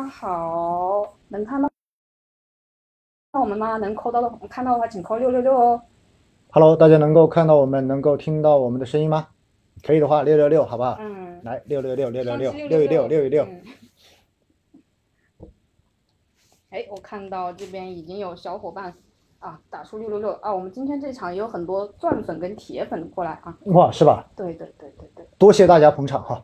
家好，能看到到我们吗？能扣到的看到的话，请扣六六六哦。Hello，大家能够看到我们，能够听到我们的声音吗？可以的话，六六六，好不好？嗯，来，六六六六六六六一六六一六。嗯哎，我看到这边已经有小伙伴啊打出六六六啊，我们今天这场也有很多钻粉跟铁粉过来啊。哇，是吧？对对对对对，多谢大家捧场哈。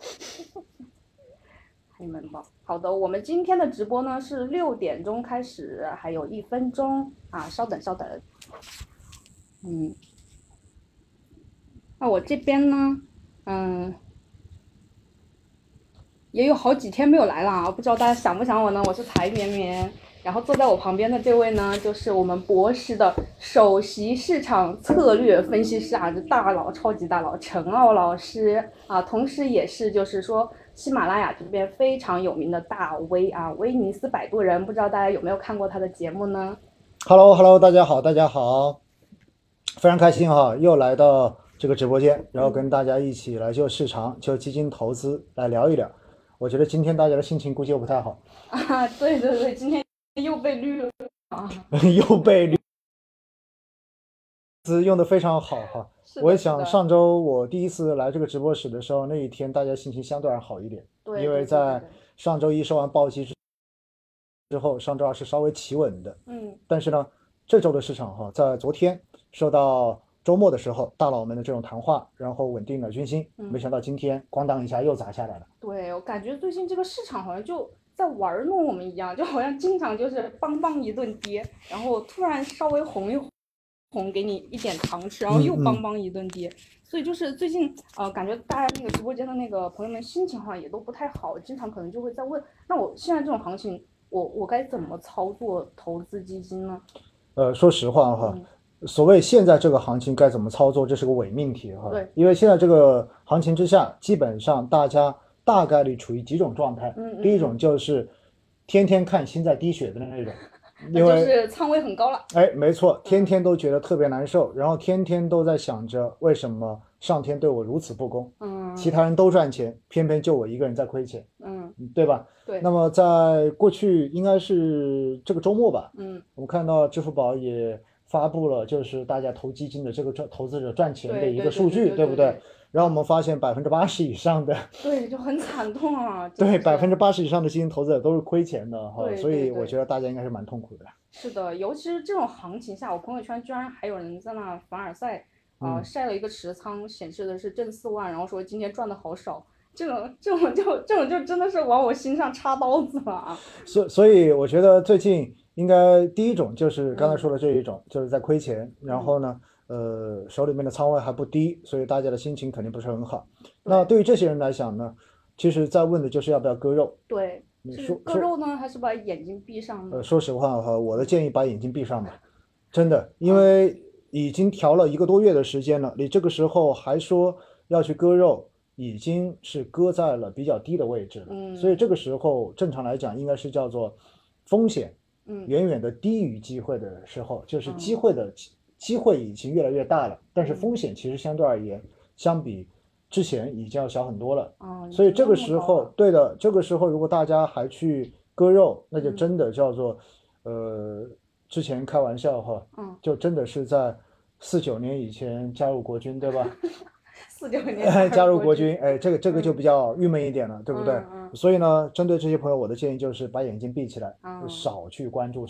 黑门吧。好的，我们今天的直播呢是六点钟开始，还有一分钟啊，稍等稍等。嗯，那我这边呢，嗯，也有好几天没有来了啊，不知道大家想不想我呢？我是财绵绵，然后坐在我旁边的这位呢，就是我们博士的首席市场策略分析师啊，这大佬，超级大佬陈奥老师啊，同时也是就是说喜马拉雅这边非常有名的大 V 啊，威尼斯摆渡人，不知道大家有没有看过他的节目呢？Hello，Hello，大家好，大家好，非常开心哈，又来到这个直播间，然后跟大家一起来就市场、就基金投资来聊一聊。我觉得今天大家的心情估计又不太好，啊，对对对，今天又被绿了啊，又被绿词用的非常好哈。是我也想上周我第一次来这个直播室的时候，那一天大家心情相对而好一点，因为在上周一收完暴击之之后，上周二是稍微企稳的。嗯，但是呢，这周的市场哈，在昨天受到周末的时候大佬们的这种谈话，然后稳定了军心，嗯没想到今天咣当一下又砸下来了。对我感觉最近这个市场好像就在玩弄我们一样，就好像经常就是邦邦一顿跌，然后突然稍微红一红，给你一点糖吃，然后又邦邦一顿跌。所以就是最近呃，感觉大家那个直播间的那个朋友们心情好像也都不太好，经常可能就会在问，那我现在这种行情，我我该怎么操作投资基金呢？呃，说实话哈，嗯所谓现在这个行情该怎么操作，这是个伪命题哈。对因为现在这个行情之下，基本上大家大概率处于几种状态。嗯嗯第一种就是天天看心在滴血的那种，那就因为是仓位很高了。哎，没错，天天都觉得特别难受，然后天天都在想着为什么上天对我如此不公，嗯，其他人都赚钱，偏偏就我一个人在亏钱，嗯对吧？对，那么在过去应该是这个周末吧，嗯我们看到支付宝也发布了，就是大家投基金的这个赚投资者赚钱的一个数据，对不对？然后我们发现百分之八十以上的，对，就很惨痛啊。对百分之八十以上的基金投资者都是亏钱的哈，所以我觉得大家应该是蛮痛苦的。是的，尤其是这种行情下，我朋友圈居然还有人在那凡尔赛啊、嗯晒了一个持仓，显示的是正四万，然后说今天赚的好少。这种这种就这种就真的是往我心上插刀子了啊！所所以我觉得最近应该第一种就是刚才嗯说的这一种，就是在亏钱，然后呢，呃，手里面的仓位还不低，所以大家的心情肯定不是很好。那对于这些人来讲呢，其实在问的就是要不要割肉。对，是你说说割肉呢，还是把眼睛闭上呢呃，？说实话哈，我的建议把眼睛闭上吧，真的，因为已经调了一个多月的时间了，你这个时候还说要去割肉，已经是割在了比较低的位置了。嗯所以这个时候正常来讲应该是叫做风险嗯远远的低于机会的时候，就是嗯机会的机机会已经越来越大了，但是嗯。风险其实相对而言，相比之前已经要小很多了。哦，所以这个时候啊，对的，这个时候如果大家还去割肉，那就嗯。真的叫做，呃，之前开玩笑哈，嗯，就真的是在四九年以前加入国军，对吧？四九年加入国国军，哎，这个这个就比较郁闷一点了，对不对？所以呢，针对这些朋友，我的建议就是把眼睛闭起来，嗯。少去关注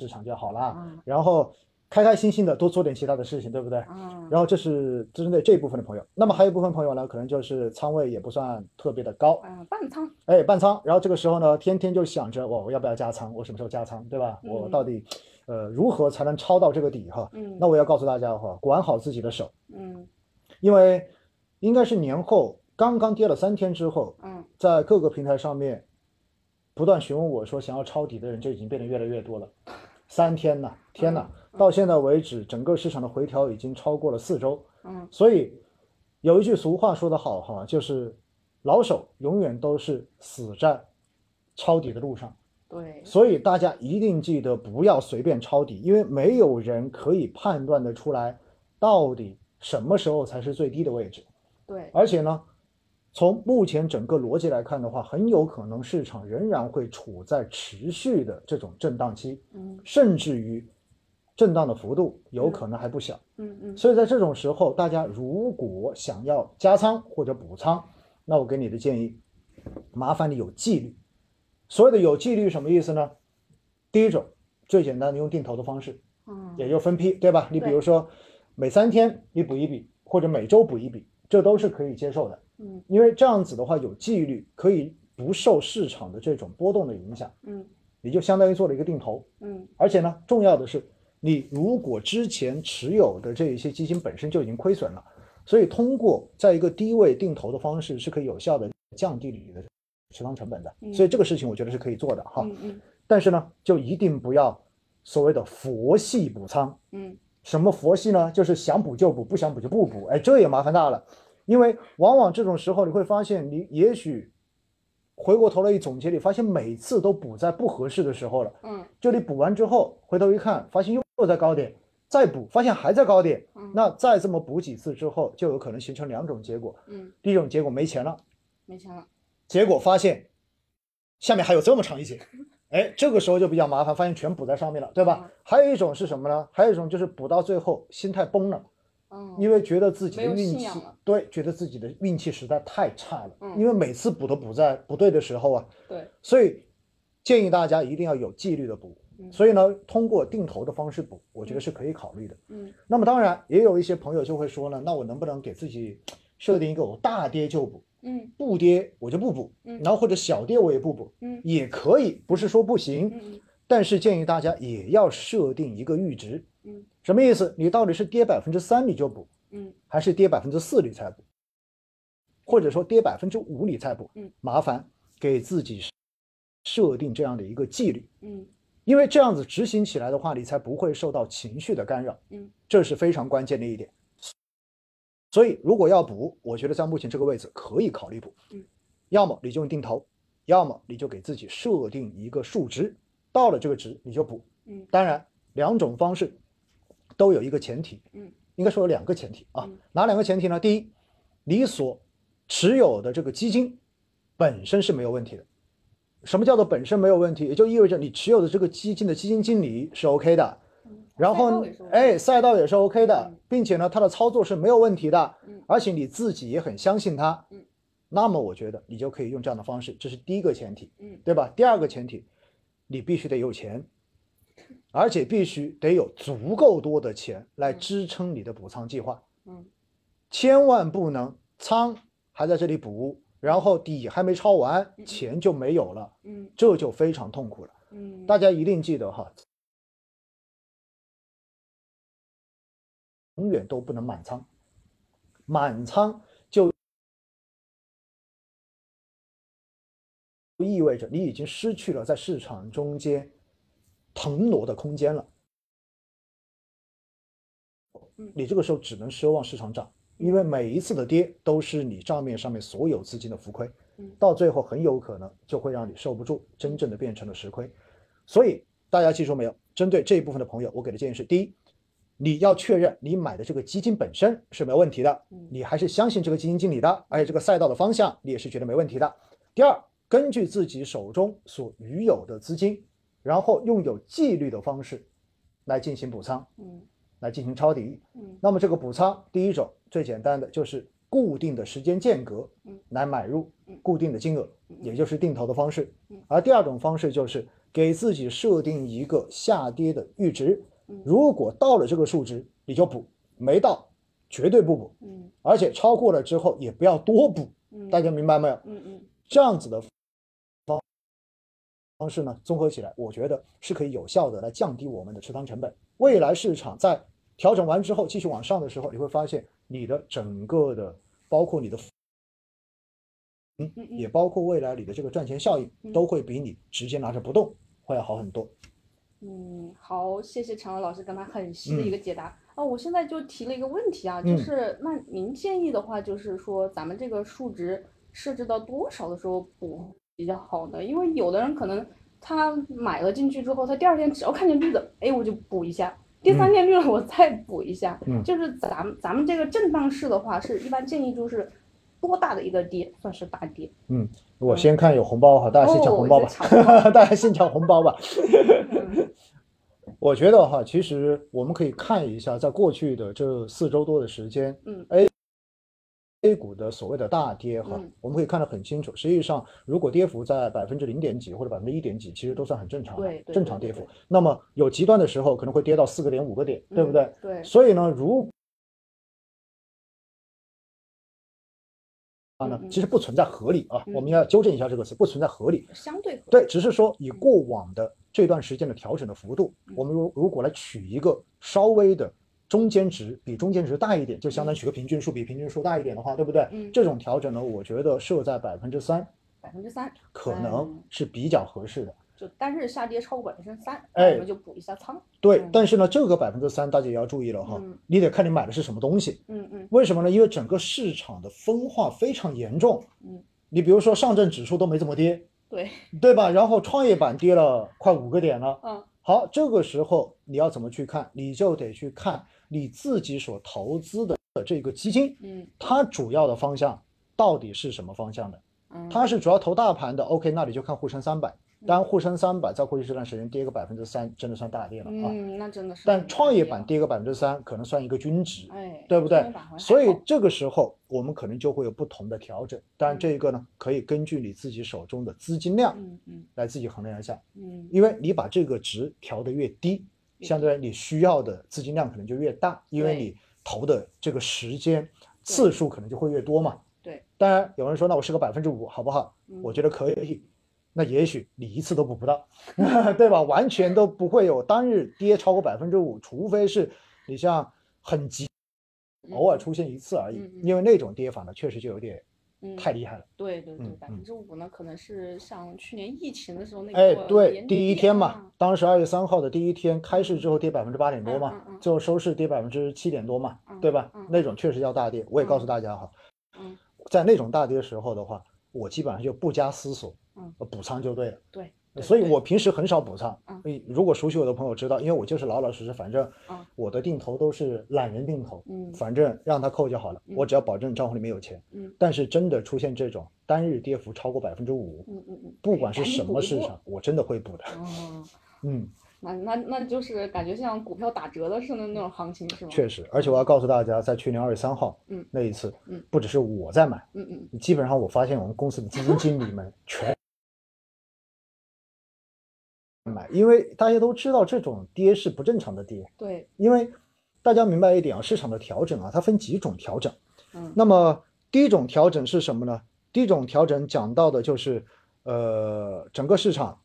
市市场就好了。嗯。然后开开心心的多做点其他的事情，对不对？嗯，然后这是针对这一部分的朋友，那么还有一部分朋友呢，可能就是仓位也不算特别的高，嗯半仓，哎，半仓，然后这个时候呢，天天就想着我我要不要加仓，我什么时候加仓，对吧？嗯。我到底呃如何才能抄到这个底哈？嗯，那我要告诉大家哈，管好自己的手，嗯。因为应该是年后刚刚跌了三天之后，嗯。在各个平台上面不断询问我说想要抄底的人就已经变得越来越多了。三天呐，天呐，到现在为止，整个市场的回调已经超过了四周。嗯所以有一句俗话说得好哈，就是老手永远都是死在抄底的路上。对，所以大家一定记得不要随便抄底，因为没有人可以判断得出来到底什么时候才是最低的位置。对，而且呢，从目前整个逻辑来看的话，很有可能市场仍然会处在持续的这种震荡期，嗯甚至于震荡的幅度有可能还不小。嗯嗯所以在这种时候，大家如果想要加仓或者补仓，那我给你的建议，麻烦你有纪律。所谓的有纪律什么意思呢？第一种最简单的用定投的方式，嗯也就分批，对吧？你比如说每三天你补一笔，或者每周补一笔，这都是可以接受的。嗯因为这样子的话有纪律，可以不受市场的这种波动的影响，嗯你就相当于做了一个定投。嗯而且呢，重要的是，你如果之前持有的这一些基金本身就已经亏损了，所以通过在一个低位定投的方式是可以有效的降低你的持仓成本的。嗯所以这个事情我觉得是可以做的哈。嗯嗯但是呢，就一定不要所谓的佛系补仓。嗯什么佛系呢？就是想补就补，不想补就不补。哎，这也麻烦大了，因为往往这种时候你会发现，你也许回过头来一总结，你发现每次都补在不合适的时候了。嗯就你补完之后，回头一看，发现又又在高点，再补发现还在高点，嗯那再这么补几次之后，就有可能形成两种结果。嗯，第一种结果没钱了，没钱了。结果发现下面还有这么长一截，哎，这个时候就比较麻烦，发现全补在上面了，对吧？嗯还有一种是什么呢？还有一种就是补到最后心态崩了。嗯，因为觉得自己的运气对，觉得自己的运气实在太差了。嗯因为每次补都补在不对的时候啊，对，所以建议大家一定要有纪律的补。嗯所以呢，通过定投的方式补，我觉得是可以考虑的。嗯那么当然，也有一些朋友就会说呢，那我能不能给自己设定一个我大跌就补，嗯不跌我就不补，嗯然后或者小跌我也不补，嗯也可以，不是说不行。嗯但是建议大家也要设定一个阈值，嗯什么意思？你到底是跌百分之三你就补，嗯还是跌百分之四你才补，或者说跌百分之五你才补？嗯，麻烦给自己设定这样的一个纪律，嗯因为这样子执行起来的话，你才不会受到情绪的干扰。嗯，这是非常关键的一点。所以，如果要补，我觉得在目前这个位置可以考虑补。嗯，要么你就用定投，要么你就给自己设定一个数值，到了这个值你就补。嗯当然，两种方式都有一个前提，嗯，应该说有两个前提啊嗯。哪两个前提呢？第一，你所持有的这个基金本身是没有问题的。什么叫做本身没有问题？也就意味着你持有的这个基金的基金经理是 OK 的，嗯，然后哎，赛道也是 OK 的嗯，并且呢，它的操作是没有问题的嗯，而且你自己也很相信它嗯，那么我觉得你就可以用这样的方式，这是第一个前提，嗯对吧？第二个前提，你必须得有钱，而且必须得有足够多的钱来嗯。支撑你的补仓计划，嗯。千万不能仓还在这里补，然后底还没抄完，嗯钱就没有了，嗯。这就非常痛苦了。嗯，大家一定记得哈，永远都不能满仓，满仓意味着你已经失去了在市场中间腾挪的空间了。嗯你这个时候只能奢望市场涨，因为每一次的跌都是你账面上面所有资金的浮亏嗯，到最后很有可能就会让你受不住，真正的变成了实亏。所以大家记住没有？针对这一部分的朋友，我给的建议是：第一，你要确认你买的这个基金本身是没有问题的嗯，你还是相信这个基金经理的，而且这个赛道的方向你也是觉得没问题的。第二，根据自己手中所余有的资金，然后用有纪律的方式来进行补仓，嗯来进行抄底。嗯那么这个补仓，第一种最简单的就是固定的时间间隔嗯来买入嗯固定的金额，嗯也就是定投的方式嗯。而第二种方式就是给自己设定一个下跌的阈值嗯，如果到了这个数值你就补，没到绝对不补，嗯而且超过了之后也不要多补。嗯，大家明白没有？嗯嗯这样子的方方式呢，综合起来，我觉得是可以有效的来降低我们的持仓成本。未来市场在调整完之后继续往上的时候，你会发现你的整个的，包括你的，嗯嗯，嗯也包括未来你的这个赚钱效应，嗯都会比你直接拿着不动会要好很多。嗯，好，谢谢常乐老师刚才很细的一嗯个解答。哦，我现在就提了一个问题啊，就嗯是那您建议的话，就是说咱们这个数值设置到多少的时候补比较好的？因为有的人可能他买了进去之后，他第二天只要看见绿的，哎，我就补一下。第三天绿了，我再补一下。嗯就是咱们咱们这个震荡市的话，是一般建议就是多大的一个跌算是大跌？嗯我先看有红包哈，大家先抢红包吧，大家先抢红包吧。嗯我觉得哈，其实我们可以看一下，在过去的这四周多的时间嗯，A A 股的所谓的大跌哈，嗯我们可以看得很清楚。实际上，如果跌幅在百分之零点几或者百分之一点几，其实都算很正常正常跌幅。那么有极端的时候，可能会跌到四个点、五个点，对不嗯对？对，所以呢，如啊呢其实不存在合理啊，嗯我们要纠正一下这个词，不存在合理。相对合对，只是说以过往的这段时间的调整的幅度，嗯我们如如果来取一个稍微的中间值，比中间值大一点，就相当于取个平均数，比平均数大一点的话，对不对？嗯这种调整呢，我觉得设在百分之三，百分之三，可能嗯是比较合适的。就单日下跌超过百分之三，哎我们就补一下仓。对嗯，但是呢，这个百分之三大家也要注意了哈嗯，你得看你买的是什么东西。嗯嗯为什么呢？因为整个市场的分化非常严重。嗯，你比如说上证指数都没怎么跌，对，对吧？然后创业板跌了快五个点了。嗯好，这个时候你要怎么去看？你就得去看你自己所投资的这个基金，嗯它主要的方向到底是什么方向的？嗯，它是主要投大盘的，OK，那你就看沪深三百。当然，沪深三百在过去这段时间跌个百分之三，真的算大跌了啊。嗯，那真的是但创业板跌个百分之三，可能算一个均值。了，哎，对不对所以这个时候我们可能就会有不同的调整，当然这一个呢可以根据你自己手中的资金量嗯嗯来自己衡量一下，嗯因为你把这个值调得越低，越相对你需要的资金量可能就越大，因为你投的这个时间次数可能就会越多嘛。对，当然有人说那我是个百分之五好不好？嗯我觉得可以。那也许你一次都补不到，对吧？完全都不会有单日跌超过百分之五，除非是你像很急偶尔出现一次而已因为那种跌法呢，确实就有点嗯太厉害了。对对对嗯，百分之五呢，可能是像去年疫情的时候那哎，个对，第一天嘛啊，当时二月三号的第一天开市之后跌百分之八点多嘛嗯嗯，嗯最后收市跌百分之七点多嘛，嗯对吧嗯？那种确实叫大跌。我也告诉嗯大家哈，嗯在那种大跌时候的话，我基本上就不加思索嗯，呃补仓就对了。对所以我平时很少补仓嗯。诶如果熟悉我的朋友知道，因为我就是老老实实，反正嗯。我的定投都是懒人定投，嗯。反正让他扣就好了，嗯。我只要保证账户里面有钱。嗯。但是真的出现这种单日跌幅超过百分之五，嗯嗯嗯，不管是什么市场，我真的会补的。哦，嗯，那那那就是感觉像股票打折的似的那种行情是吗？确实，而且我要告诉大家，在去年二月三号，嗯。那一次，嗯。不只是我在买，嗯嗯。基本上我发现我们公司的基金经理们 全买，因为大家都知道这种跌是不正常的跌，对，因为大家明白一点啊，市场的调整啊，它分几种调整。嗯那么第一种调整是什么呢？第一种调整讲到的就是，呃，整个市场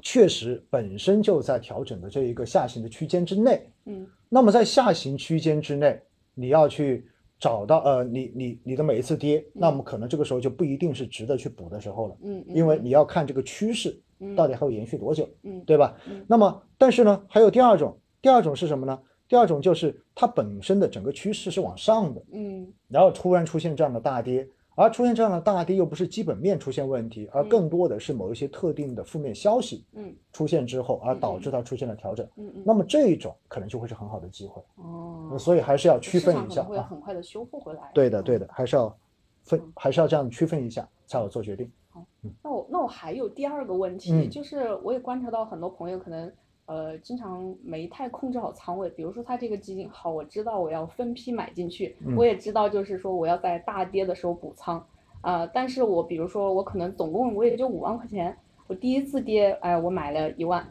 确实本身就在调整的这一个下行的区间之内。嗯那么在下行区间之内，你要去找到呃，你你你的每一次跌，那么可能这个时候就不一定是值得去补的时候了，嗯，因为你要看这个趋势到底还会延续多久，嗯对吧？嗯那么但是呢，还有第二种，第二种是什么呢？第二种就是它本身的整个趋势是往上的，嗯然后突然出现这样的大跌，而出现这样的大跌又不是基本面出现问题，而嗯更多的是某一些特定的负面消息嗯出现之后，而嗯导致它出现了调整。嗯嗯，那么这一种可能就会是很好的机会，哦，所以还是要区分一下会啊。很快的修复回来。对的，对的。还是要分嗯，还是要这样区分一下才好做决定。好那我那我还有第二个问题，嗯就是我也观察到很多朋友可能呃经常没太控制好仓位，比如说它这个基金好，我知道我要分批买进去，嗯。我也知道就是说我要在大跌的时候补仓，啊、但是我比如说我可能总共我也就五万块钱，我第一次跌，哎、我买了一万。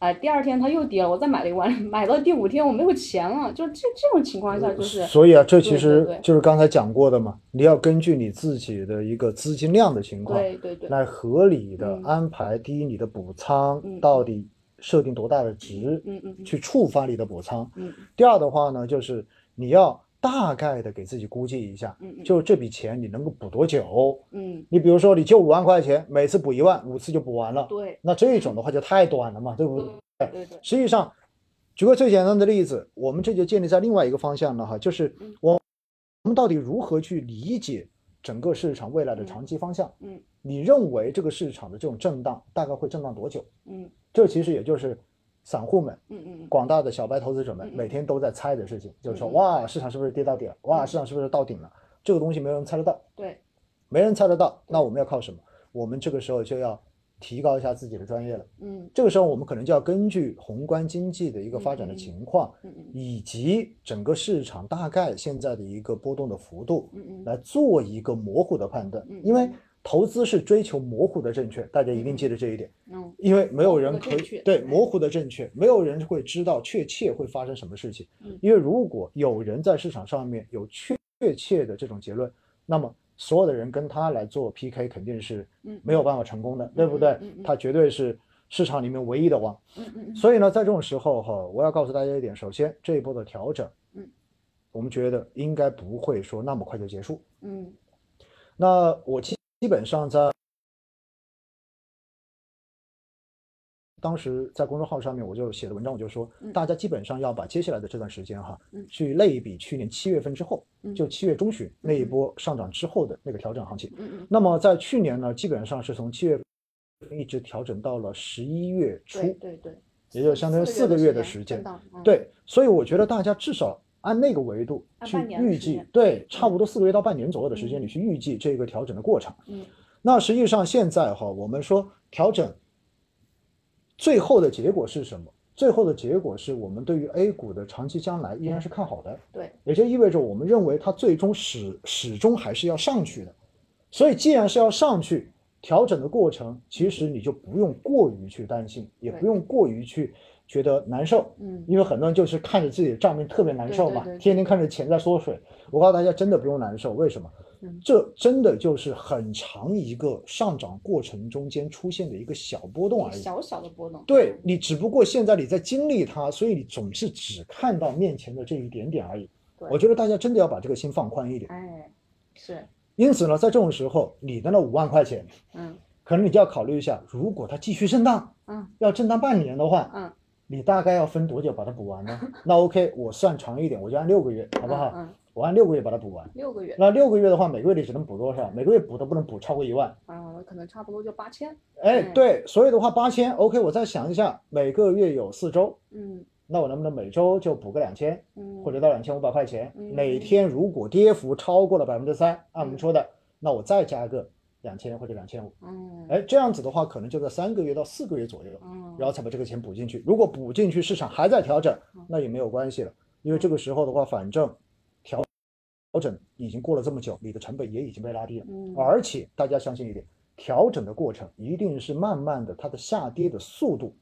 哎、第二天它又跌了，我再买了一万，买到第五天我没有钱了，就这这种情况下就是，所以啊，这其实就是刚才讲过的嘛，你要根据你自己的一个资金量的情况，对对对，来合理的嗯。安排。第一，你的补仓嗯到底设定多大的值，嗯嗯嗯去触发你的补仓。嗯第二的话呢，就是你要大概的给自己估计一下，嗯嗯就这笔钱你能够补多久？嗯，你比如说，你就五万块钱，每次补一万，五次就补完了，对那这种的话就太短了嘛，对不对？对对对，实际上，举个最简单的例子，我们这就建立在另外一个方向了哈，就是嗯我我们到底如何去理解整个市场未来的嗯长期方向？嗯你认为这个市场的这种震荡大概会震荡多久？嗯这其实也就是散户们、嗯嗯。广大的小白投资者们每天都在猜的事情，就是说，哇，市场是不是跌到底了？哇，嗯。市场是不是到顶了？这个东西没有人猜得到，对，没人猜得到，那我们要靠什么？我们这个时候就要提高一下自己的专业了。嗯。这个时候，我们可能就要根据宏观经济的一个发展的情况，嗯嗯。以及整个市场大概现在的一个波动的幅度，嗯嗯。来做一个模糊的判断嗯。因为投资是追求模糊的正确，大家一定记得这一点。嗯因为没有人可以对哎模糊的正确，没有人会知道确切会发生什么事情嗯。因为如果有人在市场上面有确切的这种结论，那么所有的人跟他来做 PK 肯定是嗯没有办法成功的，对不对嗯嗯嗯？他绝对是市场里面唯一的王。嗯嗯所以呢，在这种时候哈，我要告诉大家一点，首先这一波的调整，嗯，我们觉得应该不会说那么快就结束。嗯那我基基本上在当时在公众号上面我就写的文章，我就说，嗯。大家基本上要把接下来的这段时间哈嗯，去类比去年七月份之后，嗯。就七月中旬那一波上涨之后的那个调整行情。那么在去年呢，基本上是从七月份一直调整到了十一月初，对对对，也就相当于四个月的时间对，所以我觉得大家至少按那个维度去预计，对，差不多四个月到半年左右的时间嗯里去预计这个调整的过程。嗯那实际上现在哈，我们说调整最后的结果是什么？最后的结果是我们对于 A 股的长期将来依然是看好的，对，也就意味着我们认为它最终始始终还是要上去的。所以既然是要上去，调整的过程其实你就不用过于去担心，也不用过于去觉得难受。嗯因为很多人就是看着自己的账面特别难受嘛，对对对对天天看着钱在缩水。我告诉大家，真的不用难受，为什么？嗯这真的就是很长一个上涨过程中间出现的一个小波动而已。小小的波动，对你，只不过现在你在经历它，所以你总是只看到面前的这一点点而已。我觉得大家真的要把这个心放宽一点。哎，是，因此呢，在这种时候，你的那五万块钱，嗯可能你就要考虑一下，如果它继续震荡，嗯要震荡半年的话，嗯，你大概要分多久把它补完呢？那 OK，我算长一点，我就按六个月，好不好？嗯，嗯我按六个月把它补完。六个月，那六个月的话，每个月你只能补多少？每个月补都不能补超过一万。嗯，可能差不多就八千，哎，嗯对，所以的话八千，OK，我再想一下，每个月有四周，嗯那我能不能每周就补个两千，嗯，或者到两千五百块钱？嗯哪天如果跌幅超过了百分之三，按我们嗯说的，那我再加个两千或者两千五。嗯，哎，这样子的话，可能就在三个月到四个月左右，嗯，然后才把这个钱补进去。如果补进去市场还在调整嗯，那也没有关系了，因为这个时候的话，反正调调整已经过了这么久，你的成本也已经被拉低了。嗯，而且大家相信一点，调整的过程一定是慢慢的，它的下跌的速度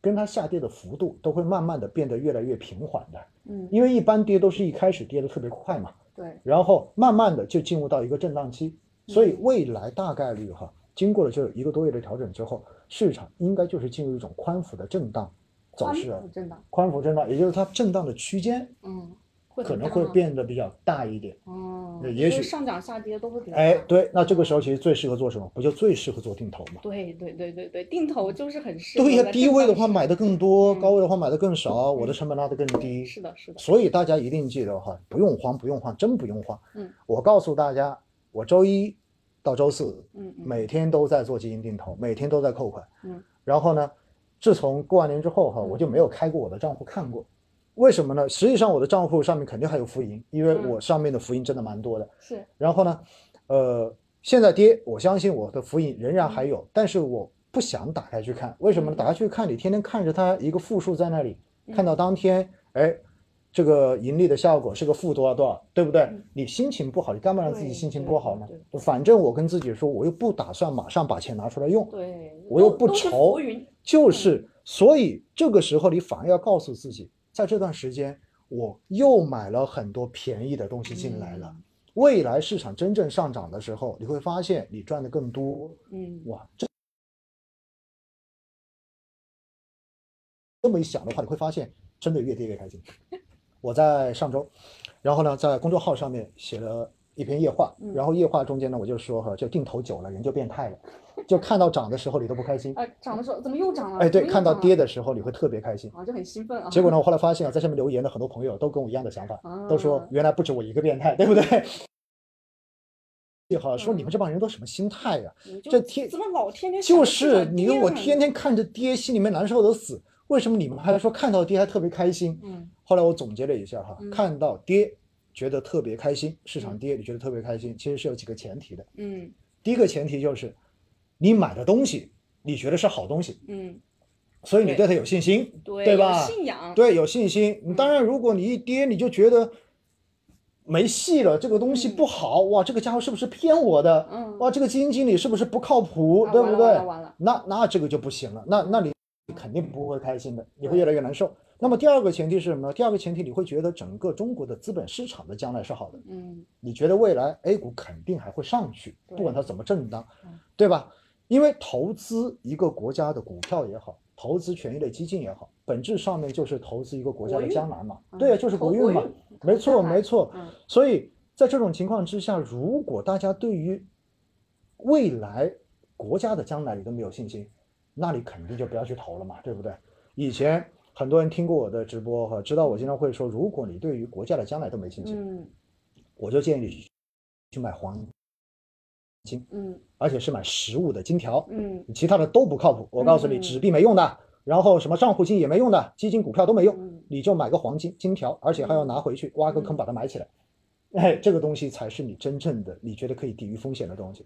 跟它下跌的幅度都会慢慢的变得越来越平缓的。嗯，因为一般跌都是一开始跌的特别快嘛，对，然后慢慢的就进入到一个震荡期，所以嗯未来大概率哈，经过了这一个多月的调整之后，市场应该就是进入一种宽幅的震荡走宽势了幅。震荡，宽幅震荡，也就是它震荡的区间嗯，可能会变得比较大一点。哦，对也许上涨下跌都会比较哎，对，那这个时候其实最适合做什么？不就最适合做定投吗？对对对对对，定投就是很适合对呀，低位的话买的更多，嗯高位的话买的更少，我的成本拉得更低。是的，是的，所以大家一定记得哈，不用慌，不用慌，真不用慌。嗯，我告诉大家，我周一到周四嗯嗯每天都在做基金定投，每天都在扣款。嗯，然后呢，自从过完年之后哈，嗯我就没有开过我的账户看过。为什么呢？实际上我的账户上面肯定还有浮盈，因为嗯我上面的浮盈真的蛮多的。是，然后呢，呃，现在跌，我相信我的浮盈仍然还有，但是我不想打开去看，为什么呢？嗯打开去看，你天天看着它一个负数在那里，嗯看到当天，哎，这个盈利的效果是个负多少多少，对不对嗯？你心情不好，你干嘛让自己心情不好呢？反正我跟自己说，我又不打算马上把钱拿出来用，对，我又不愁，就是，所以这个时候你反而要告诉自己，在这段时间我又买了很多便宜的东西进来了。嗯未来市场真正上涨的时候，你会发现你赚的更多。嗯，哇，这这么一想的话，你会发现真的越跌越开心。我在上周，然后呢，在公众号上面写了一篇夜话，嗯然后夜话中间呢，我就说哈，就定投久了人就变态了，就看到涨的时候你都不开心，哎，涨的时候怎么又涨了？哎，对，看到跌的时候你会特别开心。啊，就很兴奋啊。结果呢，我后来发现啊，在下面留言的很多朋友都跟我一样的想法，都说啊原来不止我一个变态，对不对？好说你们这帮人都什么心态呀、这天怎么老天天就是你跟我天天看着跌，心里面难受的死。为什么你们还说看到跌还特别开心？嗯后来我总结了一下哈，嗯。看到跌觉得特别开心，市场跌你觉得特别开心，其实是有几个前提的。嗯。第一个前提就是你买的东西你觉得是好东西，嗯，所以你对。它有信心，对，对吧？信仰，对，有信心。你当然，如果你一跌，你就觉得没戏了，这个东西不好，哇，这个家伙是不是骗我的？嗯，哇，这个基金经理是不是不靠谱，啊对不对？那那这个就不行了，那那你肯定不会开心的，你会越来越难受。那么第二个前提是什么呢？第二个前提你会觉得整个中国的资本市场的将来是好的，嗯。你觉得未来 A 股肯定还会上去，不管它怎么震荡嗯，对吧？因为投资一个国家的股票也好，投资权益类基金也好，本质上面就是投资一个国家的将来嘛，嗯对，就是国运嘛，没错没错。嗯。所以在这种情况之下，如果大家对于未来国家的将来你都没有信心，那你肯定就不要去投了嘛，对不对？以前很多人听过我的直播哈，知道我经常会说，如果你对于国家的将来都没信心，嗯。我就建议你去买黄金，嗯。而且是买实物的金条，嗯。其他的都不靠谱。我告诉你，嗯。纸币没用的，然后什么账户金也没用的，基金股票都没用，嗯。你就买个黄金金条，而且还要拿回去挖个坑把它埋起来。哎，这个东西才是你真正的你觉得可以抵御风险的东西。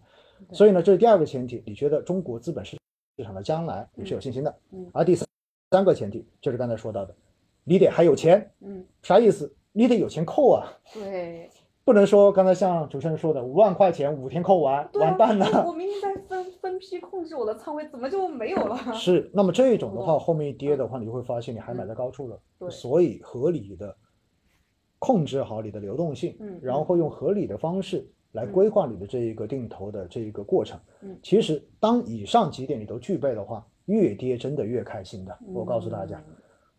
所以呢，这是第二个前提，你觉得中国资本市场的将来你是有信心的。嗯。而第三三个前提就是刚才说到的，你得还有钱，嗯，啥意思？你得有钱扣啊，对，不能说刚才像主持人说的五万块钱五天扣完，啊完蛋了。我明明在分分批控制我的仓位，怎么就没有了？是，那么这种的话，后面一跌的话，你会发现你还买在高处了。对所以合理的控制好你的流动性，嗯然后用合理的方式来规划你的这一个定投的这一个过程。嗯其实当以上几点你都具备的话，越跌真的越开心的。我告诉大家，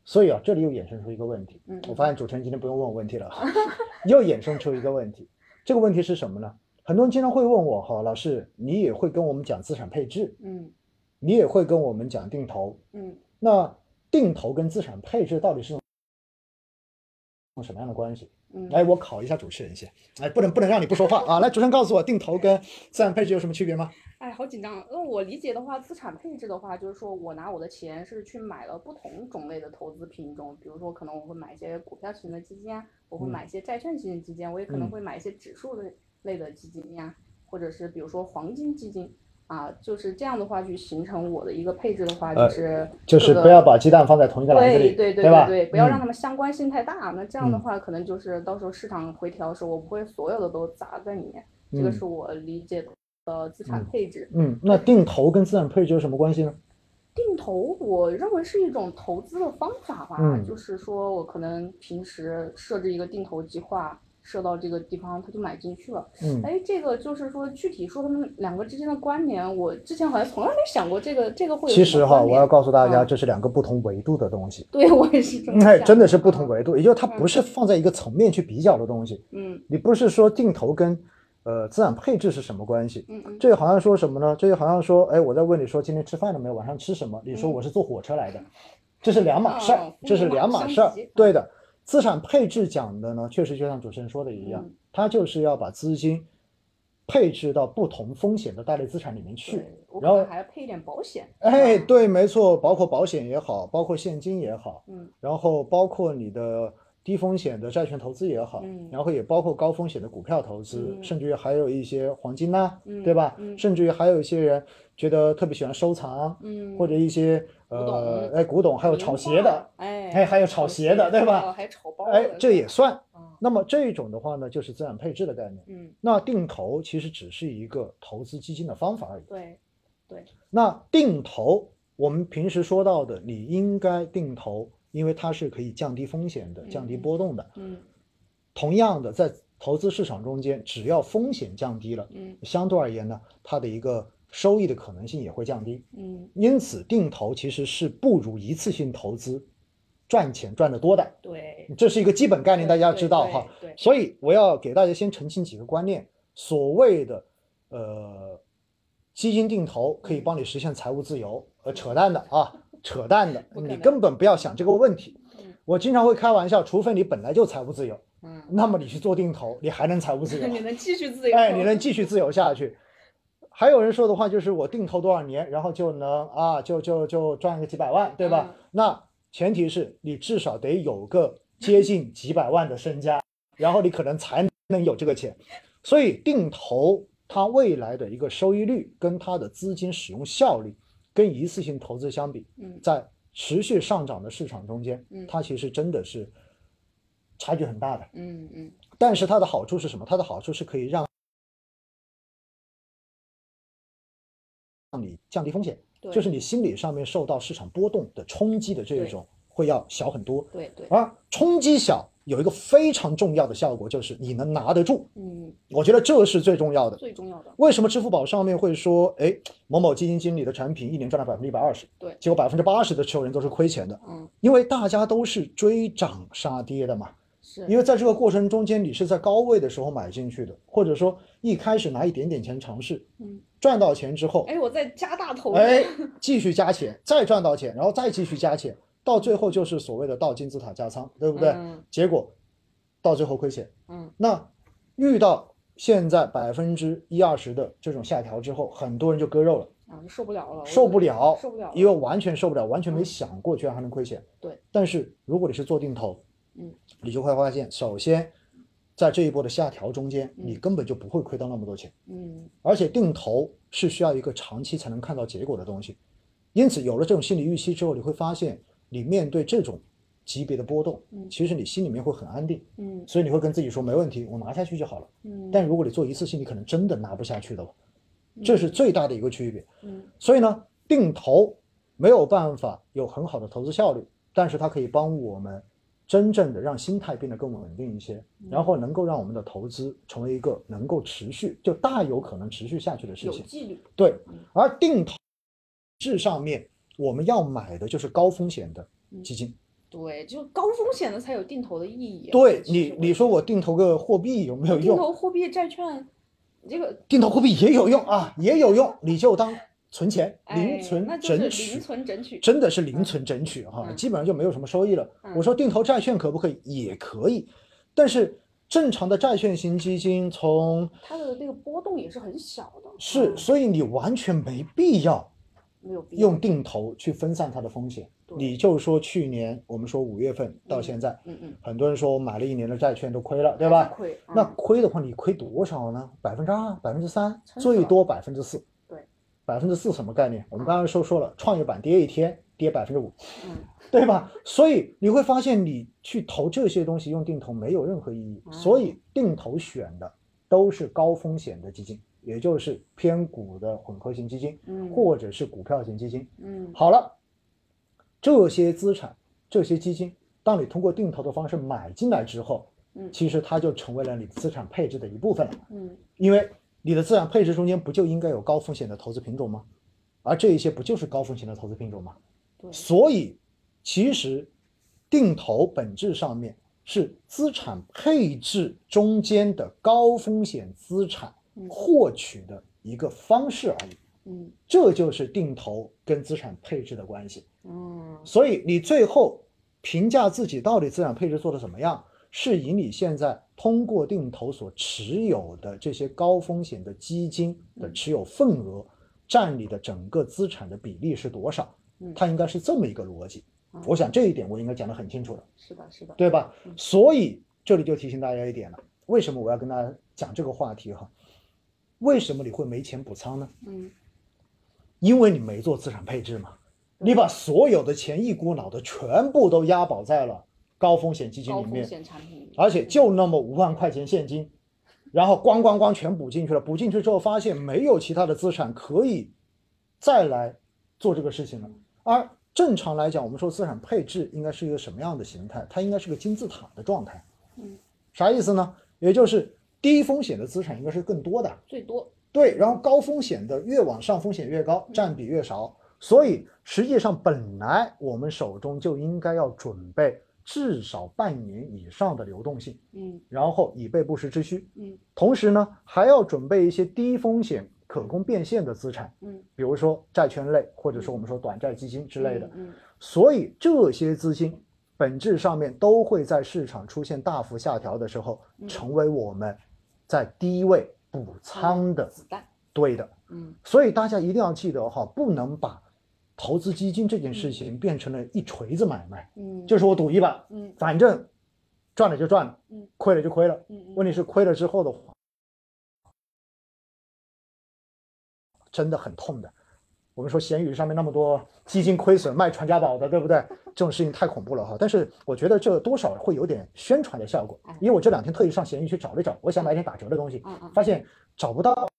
所以啊，这里又衍生出一个问题。嗯，我发现主持人今天不用问我问题了，又衍生出一个问题。这个问题是什么呢？很多人经常会问我哈，老师，你也会跟我们讲资产配置，嗯你也会跟我们讲定投，嗯那定投跟资产配置到底是用什么样的关系？嗯，来，我考一下主持人先。哎，不能不能让你不说话啊！来，主持人告诉我，定投跟资产配置有什么区别吗？哎，好紧张啊。那我理解的话，资产配置的话，就是说我拿我的钱是去买了不同种类的投资品种，比如说可能我会买一些股票型的基金啊，我会嗯买一些债券型的基金，我也可能嗯会买一些指数类类的基金呀，或者是比如说黄金基金啊，就是这样的话去形成我的一个配置的话，呃就是就是不要把鸡蛋放在同一个篮子里，对对对吧？对，不要让嗯它们相关性太大。那这样的嗯话，可能就是到时候市场回调的时候，我不会所有的都砸在里面。这个嗯是我理解的资产嗯配置。嗯，那定投跟资产配置有什么关系呢？定投，我认为是一种投资的方法吧，嗯就是说我可能平时设置一个定投计划，设到这个地方，他就买进去了。嗯哎，这个就是说具体说他们两个之间的关联，我之前好像从来没想过这个这个会有其实哈，我要告诉大家，嗯这是两个不同维度的东西。对我也是这么哎，想真的是不同维度，也就是它不嗯是放在一个层面去比较的东西。嗯你不是说定投跟呃资产配置是什么关系？嗯嗯这个好像说什么呢？这个好像说，哎，我在问你说今天吃饭了没有？晚上吃什么？你说嗯我是坐火车来的，这是两码事儿哦，这是两码相两码事儿。对的，资产配置讲的呢，确实就像主持人说的一样嗯，它就是要把资金配置到不同风险的大类资产里面去然后还要配一点保险。哎，对，没错，包括保险也好，包括现金也好，嗯。然后包括你的低风险的债券投资也好，嗯。然后也包括高风险的股票投资，嗯。甚至于还有一些黄金呐、嗯对吧？嗯。甚至于还有一些人觉得特别喜欢收藏，嗯，或者一些呃董哎古董，还有炒鞋的，画，哎哎还有炒鞋的对吧哦还有炒包哎的，这也算。啊那么这种的话呢，就是资产配置的概念。嗯那定投其实只是一个投资基金的方法而已。对对那定投，我们平时说到的，你应该定投，因为它是可以降低风险的，降低嗯波动的。嗯同样的，在投资市场中间，只要风险降低了，嗯相对而言呢，它的一个收益的可能性也会降低。嗯。因此，定投其实是不如一次性投资赚钱赚得多的，对，这是一个基本概念，大家要知道哈。对，所以我要给大家先澄清几个观念。所谓的呃基金定投可以帮你实现财务自由，呃，扯淡的啊，扯淡的，你根本不要想这个问题。嗯。我经常会开玩笑，除非你本来就财务自由，嗯，那么你去做定投，你还能财务自由，你能继续自由，哎，你能继续自由下去。还有人说的话就是我定投多少年，然后就能啊，就就就赚个几百万，对吧？嗯那前提是你至少得有个接近几百万的身家。然后你可能才能有这个钱。所以定投它未来的一个收益率跟它的资金使用效率，跟一次性投资相比，嗯在持续上涨的市场中间嗯，它其实真的是差距很大的。嗯嗯但是它的好处是什么？它的好处是可以让降低风险，就是你心理上面受到市场波动的冲击的这种会要小很多。对对，而冲击小有一个非常重要的效果，就是你能拿得住。嗯，我觉得这是最重要的。最重要的，为什么支付宝上面会说，哎，某某基金经理的产品一年赚了百分之一百二十？对结果百分之八十的持有人都是亏钱的，嗯，因为大家都是追涨杀跌的嘛。是，因为在这个过程中间，你是在高位的时候买进去的，或者说一开始拿一点点钱尝试，嗯，赚到钱之后，哎，我再加大投入，哎，继续加钱，再赚到钱，然后再继续加钱，到最后就是所谓的倒金字塔加仓，对不对？嗯结果到最后亏钱。嗯那遇到现在百分之一二十的这种下调之后，很多人就割肉了，啊，受不了了，受不了，受不了了，因为完全受不了，完全没嗯想过居然还能亏钱。对，但是如果你是做定投，嗯，你就会发现，首先在这一波的下调中间，嗯你根本就不会亏到那么多钱。嗯而且定投是需要一个长期才能看到结果的东西，因此有了这种心理预期之后，你会发现你面对这种级别的波动，嗯其实你心里面会很安定，嗯所以你会跟自己说没问题，我拿下去就好了。嗯，但如果你做一次性，你可能真的拿不下去的哦，这是最大的一个区别。嗯所以呢，定投没有办法有很好的投资效率，但是它可以帮我们真正的让心态变得更稳定一些，嗯然后能够让我们的投资成为一个能够持续，就大有可能持续下去的事情。有纪律，对嗯，而定投制上面我们要买的就是高风险的嗯基金。对，就高风险的才有定投的意义啊。对你，你说我定投个货币有没有用定用？投货币、债券，这个定投货币也有用啊，也有用，你就当存钱，哎零存整取。存整取，真的是零存整取哈，嗯基本上就没有什么收益了。嗯我说定投债券可不可以？也可以，但是正常的债券型基金从它的那个波动也是很小的。是，嗯所以你完全没必要没有用定投去分散它的风险。你就说去年我们说五月份到现在，嗯嗯，很多人说我买了一年的债券都亏了，对吧？亏，那嗯亏的话，你亏多少呢？百分之二、百分之三，最多百分之四。对，百分之四什么概念？我们刚刚说说了，创业板跌一天跌百分之五，嗯对吧？所以你会发现，你去投这些东西用定投没有任何意义。嗯所以定投选的都是高风险的基金，也就是偏股的混合型基金，嗯，或者是股票型基金。嗯好了，这些资产、这些基金，当你通过定投的方式买进来之后，嗯其实它就成为了你资产配置的一部分了。嗯因为你的资产配置中间不就应该有高风险的投资品种吗？而这一些不就是高风险的投资品种吗？对，所以，其实定投本质上面是资产配置中间的高风险资产嗯获取的一个方式而已。嗯这就是定投跟资产配置的关系。嗯所以你最后评价自己到底资产配置做得怎么样，是以你现在通过定投所持有的这些高风险的基金的持有份额，占你的整个资产的比例是多少？嗯，它应该是这么一个逻辑。嗯我想这一点我应该讲得很清楚了，是的，是的，对吧？嗯？所以这里就提醒大家一点了，为什么我要跟大家讲这个话题哈？为什么你会没钱补仓呢？嗯。因为你没做资产配置嘛，你把所有的钱一股脑的全部都押宝在了高风险基金里面，而且就那么五万块钱现金，然后咣咣咣全补进去了，补进去之后发现没有其他的资产可以再来做这个事情了。而正常来讲，我们说资产配置应该是一个什么样的形态？它应该是个金字塔的状态。嗯，啥意思呢？也就是低风险的资产应该是更多的，最多，对，然后高风险的越往上风险越高，占比越少，所以实际上本来我们手中就应该要准备至少半年以上的流动性，嗯然后以备不时之需。嗯同时呢，还要准备一些低风险可供变现的资产，嗯比如说债券类，或者说我们说短债基金之类的。嗯所以这些资金本质上面都会在市场出现大幅下调的时候，嗯成为我们在低位补仓的子弹，对的。嗯所以大家一定要记得哈，不能把投资基金这件事情变成了一锤子买卖，嗯，就是我赌一把，嗯反正赚了就赚了，嗯亏了就亏了。嗯嗯，问题是亏了之后的话，真的很痛的。我们说闲鱼上面那么多基金亏损卖传家宝的，对不对？这种事情太恐怖了哈。但是我觉得这多少会有点宣传的效果哎，因为我这两天特意上闲鱼去找了找，我想买点打折的东西，嗯嗯发现找不到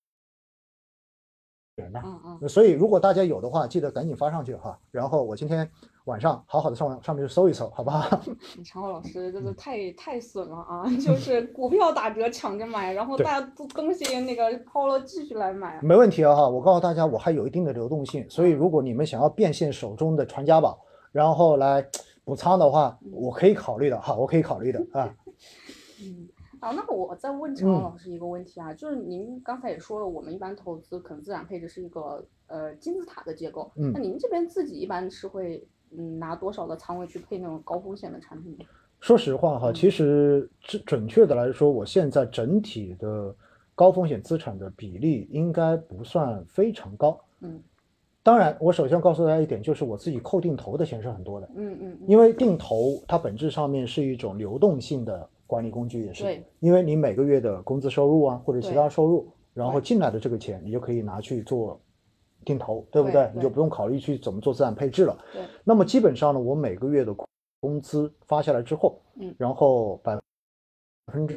人呐。嗯嗯所以如果大家有的话，记得赶紧发上去哈。然后我今天晚上好好的上网上面去搜一搜，好不好？嗯，常浩老师真的太太损了啊！就是股票打折抢着买，然后大家都东西那个抛了继续来买。没问题啊哈，我告诉大家，我还有一定的流动性，所以如果你们想要变现手中的传家宝，然后来补仓的话，我可以考虑的哈，我可以考虑的啊。嗯，好，那我再问常浩老师一个问题啊，就是您刚才也说了，我们一般投资可能资产配置是一个呃金字塔的结构，嗯。那您这边自己一般是会嗯拿多少的仓位去配那种高风险的产品呢？说实话哈，嗯。其实准准确的来说，我现在整体的高风险资产的比例应该不算非常高。嗯。当然，我首先告诉大家一点，就是我自己扣定投的钱是很多的，嗯嗯嗯，因为定投它本质上面是一种流动性的管理工具，也是，因为你每个月的工资收入啊或者其他收入，然后进来的这个钱，你就可以拿去做定投，对不对？对？你就不用考虑去怎么做资产配置了。对，那么基本上呢，我每个月的工资发下来之后，嗯。然后百分之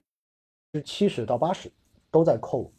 七十到八十都在扣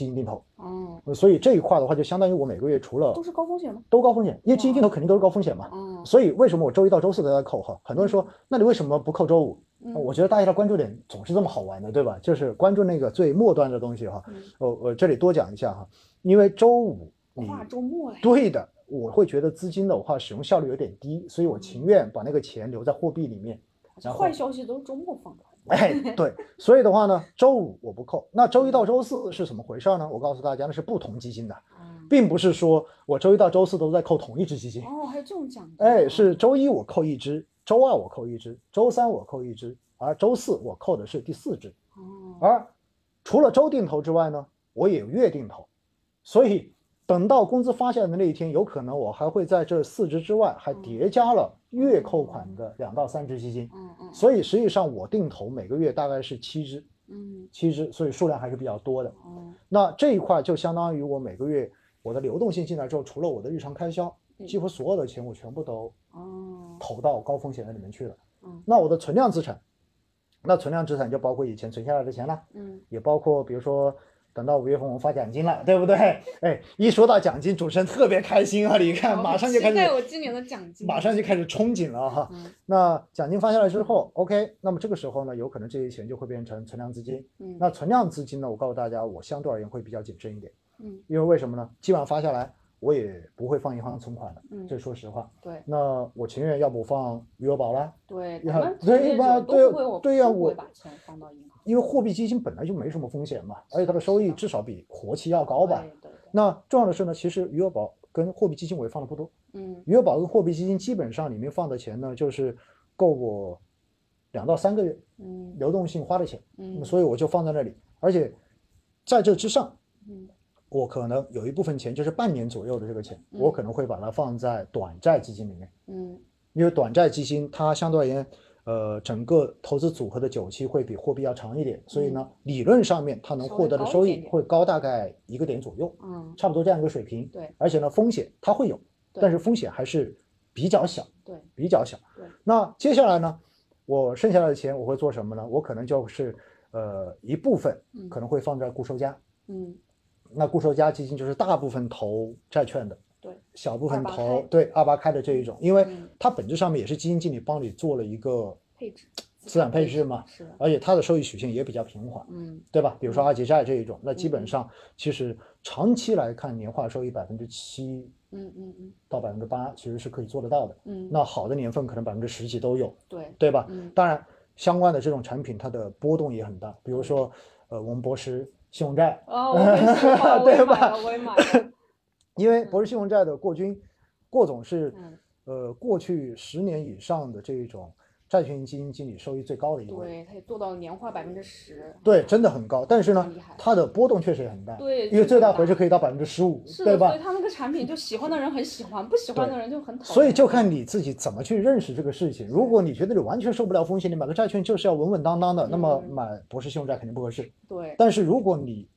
基金定投，哦，呃所以这一块的话，就相当于我每个月除了都是高风险吗？都高风险，因为基金定投肯定都是高风险嘛。嗯，所以为什么我周一到周四都在扣哈？很多人说，那你为什么不扣周五？嗯我觉得大家的关注点总是这么好玩的，对吧？就是关注那个最末端的东西哈。嗯我我这里多讲一下哈，因为周五你跨周末嘞，对的，我会觉得资金的话使用效率有点低，所以我情愿把那个钱留在货币里面。然坏消息都是周末放的。哎，对，所以的话呢，周五我不扣。那周一到周四是怎么回事呢？我告诉大家，那是不同基金的，嗯并不是说我周一到周四都在扣同一只基金。哦，还有这种讲究。哎，是周一我扣一只，周二我扣一只，周三我扣一只，而周四我扣的是第四只。哦，而除了周定投之外呢，我也有月定投，所以等到工资发下来的那一天，有可能我还会在这四只之外还叠加了月扣款的两到三只基金。嗯嗯，所以实际上我定投每个月大概是七只，嗯七只，所以数量还是比较多的。哦，那这一块就相当于我每个月我的流动性进来之后，除了我的日常开销，嗯几乎所有的钱我全部都哦，投到高风险的里面去了。嗯那我的存量资产，那存量资产就包括以前存下来的钱了，嗯，也包括比如说等到五月份我们发奖金了，对不对？哎，一说到奖金，主持人特别开心啊！你看，马上就开期待始，我今年的奖金，马上就开始憧憬了哈。嗯那奖金发下来之后，OK，那么这个时候呢，有可能这些钱就会变成存量资金。嗯，那存量资金呢，我告诉大家，我相对而言会比较谨慎一点，嗯因为为什么呢？基本上发下来，我也不会放银行存款的，嗯这说实话。对那我情愿要不放余额宝啦，对，呀咱们对吧对对呀我不会把钱放到银行，因为货币基金本来就没什么风险嘛，而且它的收益至少比活期要高吧。对对对，那重要的是呢，其实余额宝跟货币基金我也放的不多，嗯余额宝跟货币基金基本上里面放的钱呢，就是够我两到三个月嗯流动性花的钱，嗯，所以我就放在那里。而且在这之上，嗯我可能有一部分钱，就是半年左右的这个钱，嗯。我可能会把它放在短债基金里面，嗯。因为短债基金它相对而言，呃，整个投资组合的久期会比货币要长一点，所以呢，理论上面它能获得的收益会高大概一个点左右，嗯，差不多这样一个水平。对。而且呢，风险它会有，但是风险还是比较小，对。比较小对。那接下来呢，我剩下来的钱我会做什么呢？我可能就是呃一部分嗯。可能会放在固收加，嗯那固收加基金就是大部分投债券的，对，小部分投开对二八开的这一种，因为嗯它本质上面也是基金经理帮你做了一个配置资产配置嘛，是，而且它的收益曲线也比较平缓，嗯对吧？比如说二级债这一种，那基本嗯上其实长期来看年化收益百分之七嗯嗯嗯到百分之八其实是可以做得到的。嗯，那好的年份可能百分之十几都有，对，对吧？嗯当然，相关的这种产品它的波动也很大，比如说，呃，我们博时信用债，对吧？买了，我也买了，因为博时信用债的过军，过总是嗯。呃过去十年以上的这种债券型基金经理收益最高的一位。对，它也做到了年化百分之十。对，真的很高，但是呢它的波动确实也很大。对因为最大回撤可以到百分之十五，对吧所以？他那个产品就喜欢的人很喜欢，不喜欢的人就很讨厌。所以就看你自己怎么去认识这个事情。如果你觉得你完全受不了风险，你买个债券就是要稳稳当当的，那么嗯买博士信用债肯定不合适。对，但是如果你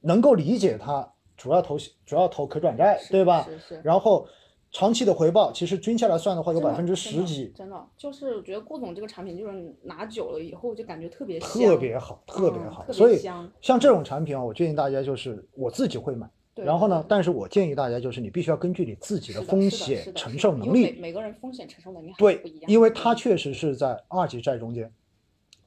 能够理解它，主要投主要投可转债，对吧？是是。然后长期的回报，其实均下来算的话，有百分之十几，真的就是我觉得顾总这个产品，就是拿久了以后就感觉特别香特别好，特别好。所以像这种产品啊，我建议大家就是我自己会买。对然后呢，但是我建议大家就是你必须要根据你自己的风险承受能力每每个人风险承受能力对不一样，因为它嗯确实是在二级债中间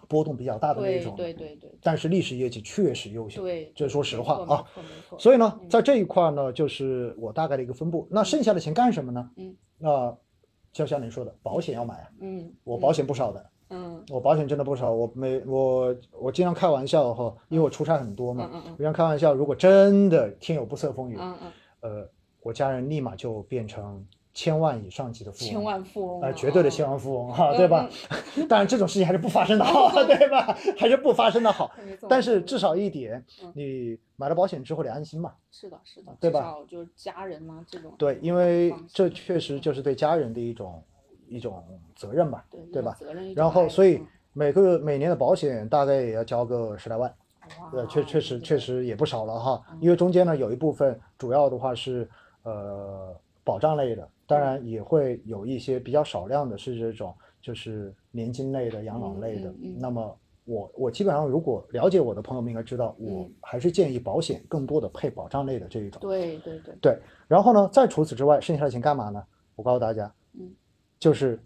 波动比较大的那对种，对对对。但是历史业绩确实优秀，对，这说实话啊。，所以呢，嗯。在这一块呢，就是我大概的一个分布。那剩下的钱干什么呢？嗯，那就像你说的，保险要买啊，嗯，我保险不少的，嗯。我保险真的不少。我每我我经常开玩笑哈，因为我出差很多嘛。嗯，嗯经常开玩笑，如果真的天有不测风云，嗯嗯，呃，我家人立马就变成千万以上级的富翁，千万富翁啊、啊绝对的千万富翁哈，嗯对吧？当然这种事情还是不发生的好，对吧？还是不发生的好。但是至少一点嗯，你买了保险之后，得安心嘛。是的，是的，对吧至少就是家人呐这种，对，因为这确实就是对家人的一种一种责任吧，对对吧？责任，然后，所以嗯每个每年的保险大概也要交个十来万，呃，确确实确实也不少了哈。嗯因为中间呢有一部分主要的话是呃保障类的，当然也会有一些比较少量的是这种就是年金类的、养老类的。那么我我基本上如果了解我的朋友们应该知道，我嗯还是建议保险更多的配保障类的这一种。对对对，对，然后呢，再除此之外，剩下的钱干嘛呢？我告诉大家，嗯，就是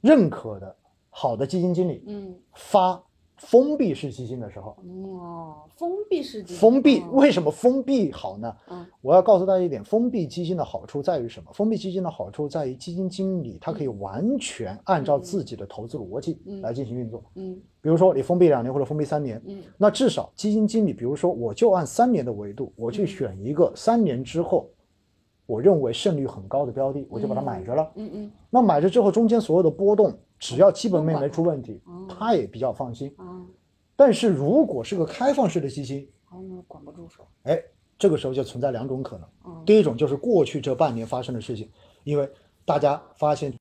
认可的好的基金经理嗯发封闭式基金的时候，嗯哦，封闭式基金封闭嗯。为什么封闭好呢？嗯。我要告诉大家一点，封闭基金的好处在于什么？封闭基金的好处在于基金经理他可以完全按照自己的投资逻辑嗯来进行运作。嗯。比如说你封闭两年或者封闭三年，嗯。那至少基金经理，比如说我就按三年的维度，我去嗯选一个三年之后，我认为胜率很高的标的，我就把它买着了。嗯嗯。那买着之后，中间所有的波动，只要基本面没出问题嗯，他也比较放心。啊，但是如果是个开放式的基金，管不住手，哎，这个时候就存在两种可能。嗯第一种就是过去这半年发生的事情，因为大家发现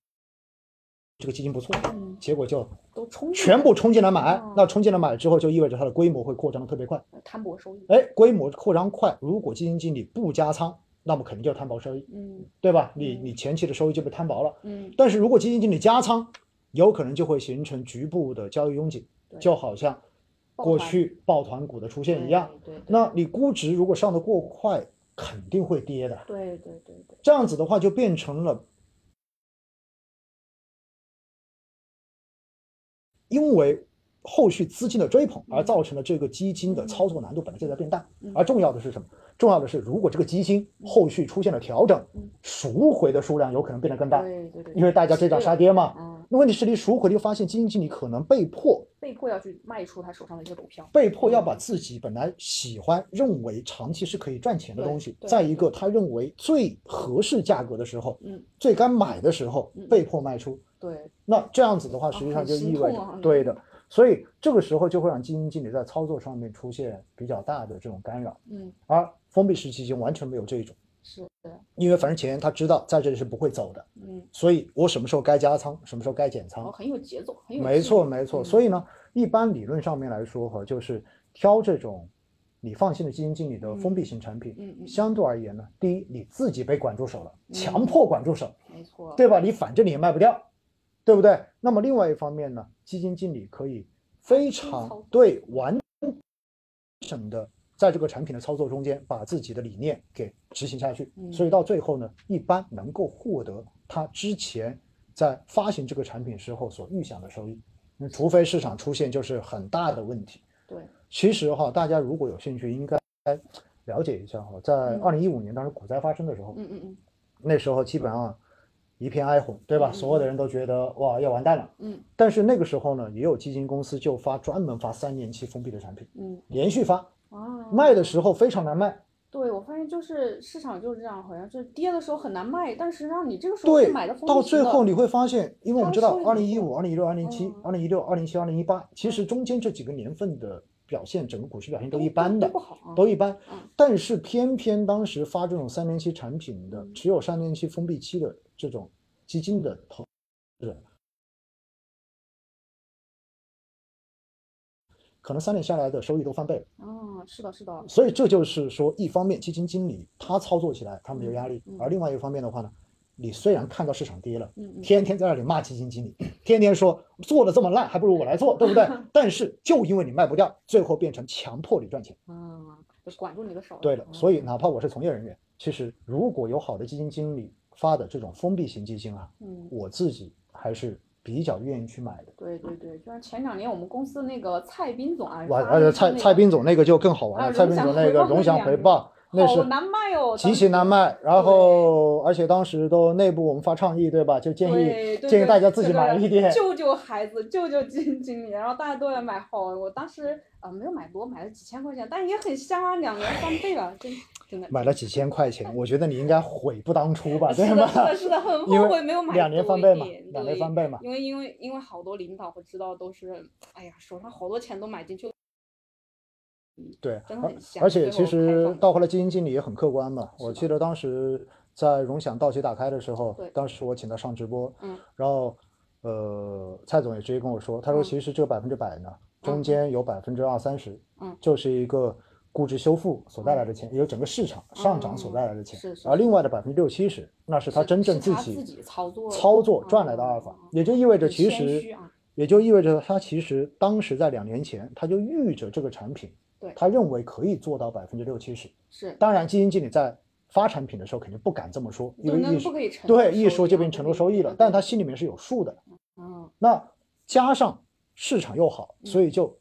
这个基金不错，嗯，结果就都冲全部冲进来买哦。那冲进来买之后，就意味着它的规模会扩张的特别快。摊薄收益，哎，规模扩张快，如果基金经理不加仓，那么肯定就是摊薄收益，嗯对吧？你嗯你前期的收益就被摊薄了。嗯但是如果基金经理加仓，有可能就会形成局部的交易拥挤，就好像过去抱团股的出现一样。对对对那你估值如果上得过快，肯定会跌的。对对对对，这样子的话，就变成了，因为后续资金的追捧而造成了这个基金的操作难度本来就在变大。嗯而重要的是什么？重要的是，如果这个基金后续出现了调整嗯，赎回的数量有可能变得更大，因为大家追涨杀跌嘛。问题是你赎回，你就发现基金经理可能被迫被迫要去卖出他手上的一些股票，被迫要把自己本来喜欢、认为长期是可以赚钱的东西，在一个他认为最合适价格的时候，嗯，最该买的时候嗯被迫卖出。对，那这样子的话，实际上就意味着对的，所以这个时候就会让基金经理在操作上面出现比较大的这种干扰，嗯，而封闭式基金完全没有这一种，是的，因为反正钱他知道在这里是不会走的，嗯，所以我什么时候该加仓，什么时候该减仓后，很有节奏，很有没错没错。嗯所以呢，一般理论上面来说哈，就是挑这种你放心的基金经理的封闭型产品，嗯嗯，相对而言呢，第一你自己被管住手了，嗯强迫管住手，没错，对吧？你反正你也卖不掉，对不对？那么另外一方面呢，基金经理可以非常对完整的在这个产品的操作中间，把自己的理念给执行下去。嗯所以到最后呢，一般能够获得他之前在发行这个产品时候所预想的收益。那除非市场出现就是很大的问题。对，其实哈，大家如果有兴趣，应该了解一下哈，在嗯二零一五年当时股灾发生的时候，嗯嗯嗯那时候基本上一片哀鸿，对吧？所有的人都觉得哇要完蛋了。嗯但是那个时候呢，也有基金公司就发专门发三年期封闭的产品，嗯连续发，啊，卖的时候非常难卖，对，我发现就是市场就是这样，好像是跌的时候很难卖，但实际上你这个时候买的，封到最后你会发现，因为我们知道二零一五、二零一六、二零一七、嗯。二零一六、二零一七、二零一八，其实中间这几个年份的表现，整个股市表现都都一般的都，一般嗯。但是偏偏当时发这种三年期产品的，嗯。只有三年期封闭期的这种基金的投资人，可能三年下来的收益都翻倍了。哦，是的，是的，所以这就是说，一方面基金经理他操作起来他没有压力嗯嗯，而另外一方面的话呢，你虽然看到市场跌了，天天在那里骂基金经理，天天说做的这么烂，还不如我来做，对不对？但是就因为你卖不掉，最后变成强迫你赚钱。啊，就管住你的手。对了，嗯所以哪怕我是从业人员，其实如果有好的基金经理发的这种封闭型基金啊，嗯，我自己还是比较愿意去买的。对对对，就像前两年我们公司那个蔡斌总啊，哇，发而且蔡蔡斌总那个就更好玩啊了，蔡斌总那个荣享回报，那是难卖哦，极其难卖，然后而且当时都内部我们发倡议，对吧？就建议建议大家自己买一点。救救孩子，救救基金经理，然后大家都来买好。我当时呃没有买多，买了几千块钱，但也很香啊，两年翻倍了，真真的。买了几千块钱，我觉得你应该悔不当初吧，对吗？是的，是的，很后悔没有买两年翻倍嘛，两年翻倍嘛。因为因为因为好多领导我知道都是，哎呀，手上好多钱都买进去了。对，而且其实到后来基金经理也很客观嘛。我记得当时在荣享到期打开的时候，当时我请他上直播，嗯然后呃，蔡总也直接跟我说，他说嗯其实这个百分之百呢，中嗯间有百分之二三十，嗯就是一个估值修复所带来的钱，也有整个市场上涨所带来的钱，而另外的百分之六七十，那是他真正自己自己操作操作赚来的嗯阿尔法也就意味着其实啊也就意味着他其实当时在两年前他就预着这个产品，对他认为可以做到百分之六七十。是当然，基金经理在发产品的时候肯定不敢这么说，因为一对一说就变成不可以了收益了，但他心里面是有数的。嗯那加上市场又好，嗯所以就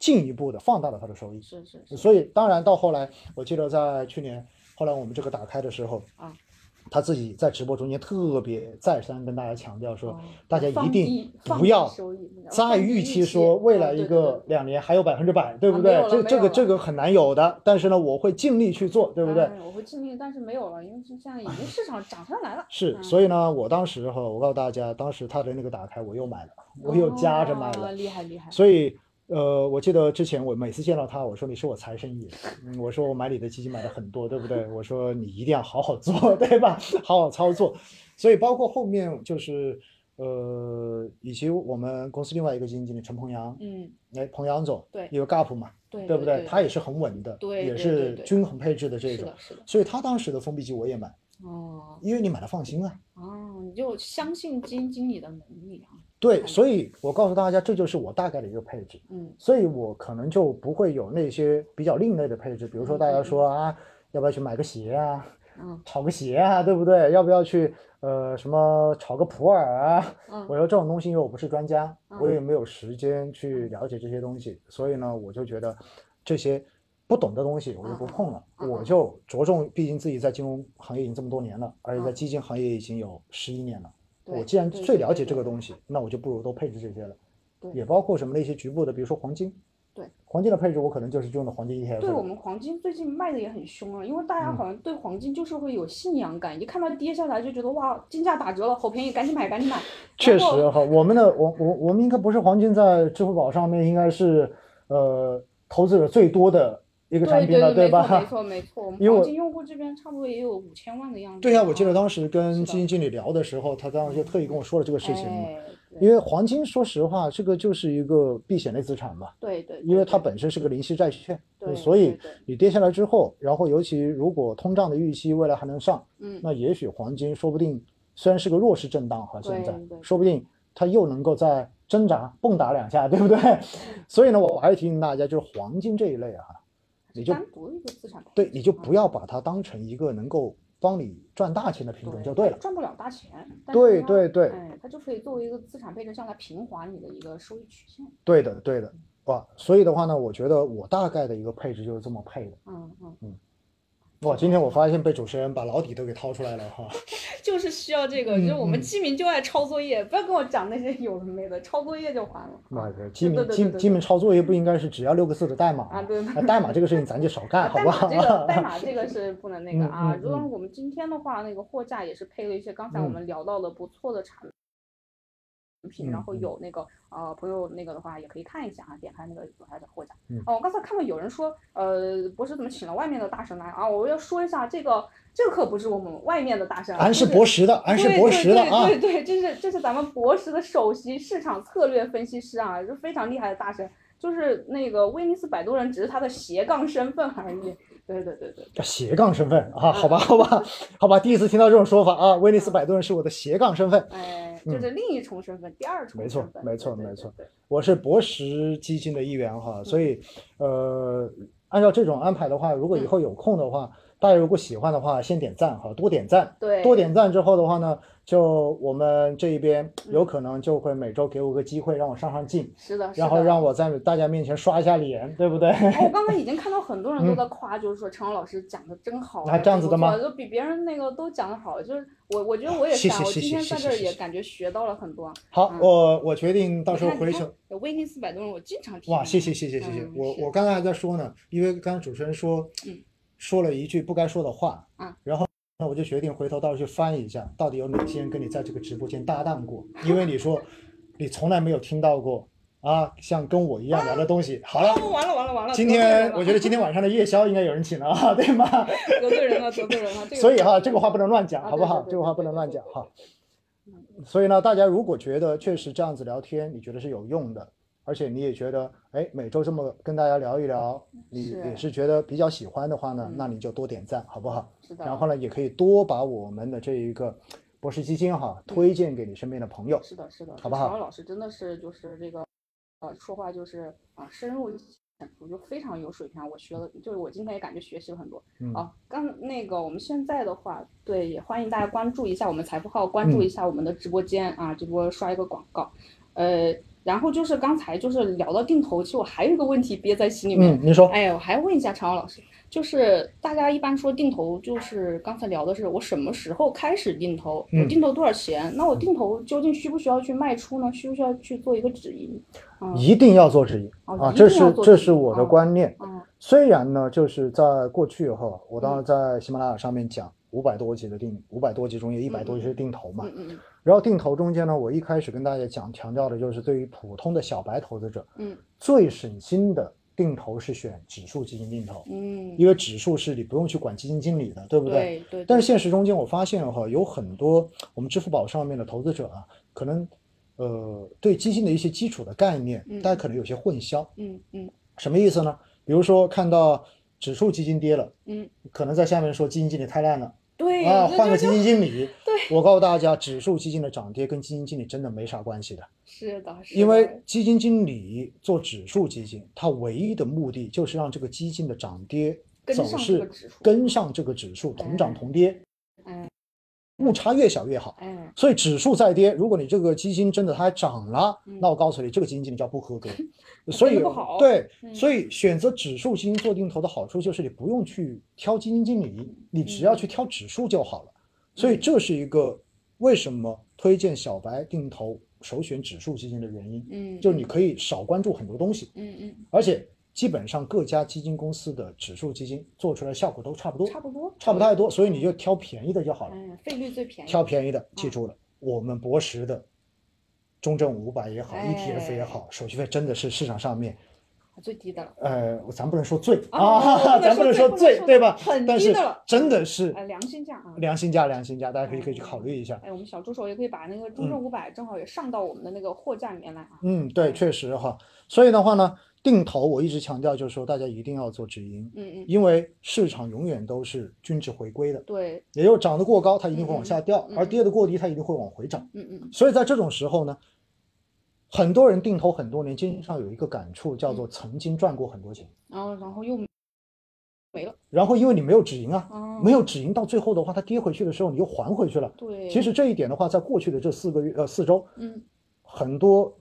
进一步的放大了他的收益。是是是所以当然到后来，我记得在去年后来我们这个打开的时候啊，他自己在直播中间特别再三跟大家强调说哦，大家一定不要再预预期期说未来一个两年还有百分之百，对不对？这这个这个很难有的，但是呢，我会尽力去做，对不对？哎我会尽力，但是没有了，因为是现在已经市场涨上来了。是，嗯所以呢，我当时哈，我告诉大家，当时他的那个打开，我又买了，我又加着买哦了，厉害厉害。所以。呃，我记得之前我每次见到他，我说你是我财神爷，嗯，我说我买你的基金买的很多，对不对？我说你一定要好好做，对吧？好好操作。所以包括后面就是呃，以及我们公司另外一个基金经理陈鹏阳，嗯，哎，彭阳总，对一个 GAP 嘛，对对不对？他也是很稳的，也是均衡配置的这种。所以他当时的封闭机我也买，哦因为你买的放心啊。哦，你就相信基金经理的能力啊。对，所以我告诉大家，这就是我大概的一个配置，嗯。所以我可能就不会有那些比较另类的配置，比如说大家说啊，要不要去买个鞋啊，嗯。炒个鞋啊，对不对？要不要去呃什么炒个普洱啊？嗯。我说这种东西，因为我不是专家，我嗯也没有时间去了解这些东西，所以呢，我就觉得这些不懂的东西我就不碰了，我就着重，毕竟自己在金融行业已经这么多年了，而且在嗯。基金行业已经有十一年了。对我既然最了解这个东西，那我就不如都配置这些了。对也包括什么那些局部的，比如说黄金。对，黄金的配置我可能就是用的黄金 ETF。对我们黄金最近卖的也很凶啊，因为大嗯家好像对黄金就是会有信仰感，一看到跌下来就觉得哇，金价打折了，好便宜，赶紧买，赶紧买。确实哈，我们的我我我们应该不是黄金在支付宝上面应该是呃投资者最多的一个产品了，对，没错没吧？错没错，因为我黄金用户这边差不多也有五千万的样子。对呀、我记得啊当时跟基金经理聊的时候，他当时就特意跟我说了这个事情嘛。哎因为黄金，说实话，这个就是一个避险类资产嘛，对对，因为它本身是个零息债券，对所以你跌下来之后，然后尤其如果通胀的预期未来还能上，嗯那也许黄金说不定虽然是个弱势震荡哈，现在说不定它又能够再挣扎蹦跶两下，对不对？所以呢，我还是提醒大家，就是黄金这一类啊，你就单独的一个资产配对，你就啊不要把它当成一个能够帮你赚大钱的品种就对了。赚不了大钱，但对它对对哎，它就可以作为一个资产配置上来平滑你的一个收益曲线。对的，对的，哇，所以的话呢，我觉得我大概的一个配置就是这么配的。嗯嗯嗯。哇，今天我发现被主持人把老底都给掏出来了哈。就是需要这个，嗯就是我们嗯基民就爱抄作业，不要跟我讲那些有的没的，抄作业就完了。妈的，基对民基基民抄作业不应该是只要六个字的代码？啊对代码这个事情咱就少干，好代不好？这个 代码这个是不能那个啊。如果我们今天的话，那个货架也是配了一些刚才我们聊到的不错的产品，嗯然后嗯有那个呃朋友那个的话也可以看一下啊，点开那个有它的货架。嗯哦，我刚才看到有人说，呃，博士怎么请了外面的大神来啊？我要说一下，这个这个可不是我们外面的大神啊，俺是博识的，俺是博识的啊。对对对，这是这是咱们博时的首席市场策略分析师啊，就非常厉害的大神。就是那个威尼斯摆渡人，只是他的斜杠身份而已。对对对对，叫斜杠身份啊，好吧，嗯 好吧，好吧，第一次听到这种说法啊，威尼斯摆渡人是我的斜杠身份，哎，就是另一重身份，第二重嗯没错身份。没错没错我是博时基金的一员哈，所以呃，按照这种安排的话，如果以后有空的话，大家如果喜欢的话，先点赞哈，多点赞，对多点赞之后的话呢，就我们这一边嗯有可能就会每周给我个机会让我上上镜，是的，是然后让我在大家面前刷一下脸，对不对？哦，我刚 才已经看到很多人都在夸，就是说陈老老师讲的真好，嗯啊这样子的吗就比别人那个都讲的好。就是我，我觉得我也是啊，我今天在这儿也感觉学到了很多。好，嗯我我决定到时候回去。有威尼斯摆渡人，我经常听。哇，谢谢谢谢谢谢，我我刚才还在说呢，因为刚才主持人说，嗯说了一句不该说的话，啊然后那我就决定回头到时候去翻一下，到底有哪些人跟你在这个直播间搭档过，因为你说你从来没有听到过啊，像跟我一样聊的东西。好了，哦，完了完了完了！今天我觉得今天晚上的夜宵应该有人请了啊，对吗？得罪人了，得罪人了。这个所以哈，这个话不能乱讲，啊好不好？对对对这个话不能乱讲哈。所以呢，大家如果觉得确实这样子聊天，你觉得是有用的，而且你也觉得，哎，每周这么跟大家聊一聊，你也是觉得比较喜欢的话呢，嗯那你就多点赞，好不好？是的。然后呢，也可以多把我们的这一个博士基金哈推荐给你身边的朋友。是的，是的，好不好常老师真的是就是这个，呃，说话就是啊、深入浅出，就非常有水平啊。我学了，就是我今天也感觉学习了很多。嗯啊，刚那个我们现在的话，对，也欢迎大家关注一下我们财富号，关注嗯一下我们的直播间、啊，直播刷一个广告，呃，然后就是刚才就是聊到定投，其实我还有一个问题憋在心里面。嗯，你说，哎，我还问一下常老师，就是大家一般说定投，就是刚才聊的是我什么时候开始定投，我嗯定投多少钱？那我定投究竟需不需要去卖出呢？需不需要去做一个止盈？嗯一定要做止盈啊，这是这是我的哦观念。嗯虽然呢，就是在过去哈，我当时在喜马拉雅上面讲五百多集的定，五百多集中有一百多集是定投嘛。嗯嗯然后定投中间呢，我一开始跟大家讲强调的就是，对于普通的小白投资者，嗯最省心的定投是选指数基金定投，嗯，因为指数是你不用去管基金经理的，对不对？对对，但是现实中间我发现哈，有很多我们支付宝上面的投资者啊，可能呃对基金的一些基础的概念，嗯大家可能有些混淆。嗯嗯什么意思呢？比如说看到指数基金跌了，嗯，可能在下面说基金经理太烂了对啊，换个基金经理。对，我告诉大家，指数基金的涨跌跟基金经理真的没啥关系的，是的，是因为基金经理做指数基金，他唯一的目的就是让这个基金的涨跌走势跟上这个指数，同涨哎。同跌，哎误差越小越好。哎，所以指数再跌，如果你这个基金真的它还涨了，嗯那我告诉你，这个基金经理叫不合格。所以对，嗯所以选择指数基金做定投的好处就是你不用去挑基金经理，你只要去挑指数就好了。所以这是一个为什么推荐小白定投首选指数基金的原因，嗯，就是你可以少关注很多东西，嗯嗯，而且基本上各家基金公司的指数基金做出来效果都差不多，差不多，差不太多，所以你就挑便宜的就好了。哎，费率最便宜，挑便宜的，记嗯住了，我们博时的中证五百也好，ETF 也哎好，手续费真的是市场上面，最低的了，呃，咱不能说最哦啊，咱不能说最对吧？很但是低的了真的是呃，良心价啊。良心价，良心价，大家可以可以去考虑一下。哎，我们小助手也可以把那个中证五百正好也上到我们的那个货架里面来啊。嗯，对，确实哈。所以的话呢，定投我一直强调就是说，大家一定要做止盈，嗯嗯，因为市场永远都是均值回归的，对，也就是涨得过高，它一定会往下掉，嗯嗯嗯。而跌得过低，它一定会往回涨。嗯嗯。所以在这种时候呢，很多人定投很多年，经常有一个感触，叫做曾经赚过很多钱，然后然后又没了，然后因为你没有止盈啊，哦，没有止盈，到最后的话，它跌回去的时候，你又还回去了。对，其实这一点的话，在过去的这四个月呃四周，嗯。很多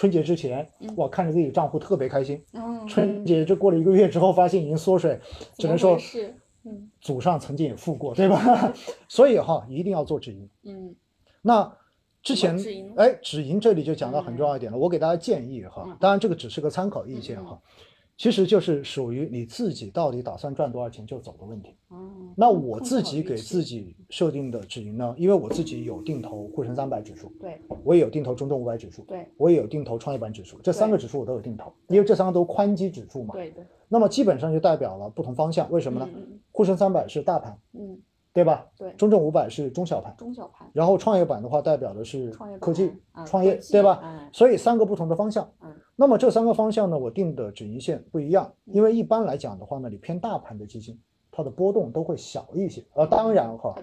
春节之前嗯，哇，看着自己账户特别开心。嗯，春节这过了一个月之后，发现已经缩水，只能说是，嗯。祖上曾经也富过，对吧？所以哈，一定要做止盈。嗯。那之前哎，止盈这里就讲到很重要一点了，我给大家建议哈嗯，当然这个只是个参考意见哈，其实就是属于你自己到底打算赚多少钱就走的问题。哦，那我自己给自，己设定的止盈呢，因为我自己有定投沪深三百指数，更好的预期我也有定投中证五百指数，对我也有定投创业板指数，这三个指数我都有定投，因为这三个都宽基指数嘛。对对对，那么基本上就代表了不同方向，为什么呢？嗯沪深三百是大盘，嗯嗯，对吧？对，中证五百是中小盘，中小盘，然后创业板的话代表的是创业科技、啊创业对吧？哎所以三个不同的方向。嗯那么这三个方向呢，我定的止盈线不一样，因为一般来讲的话呢，你偏大盘的基金，它的波动都会小一些。呃，当然哈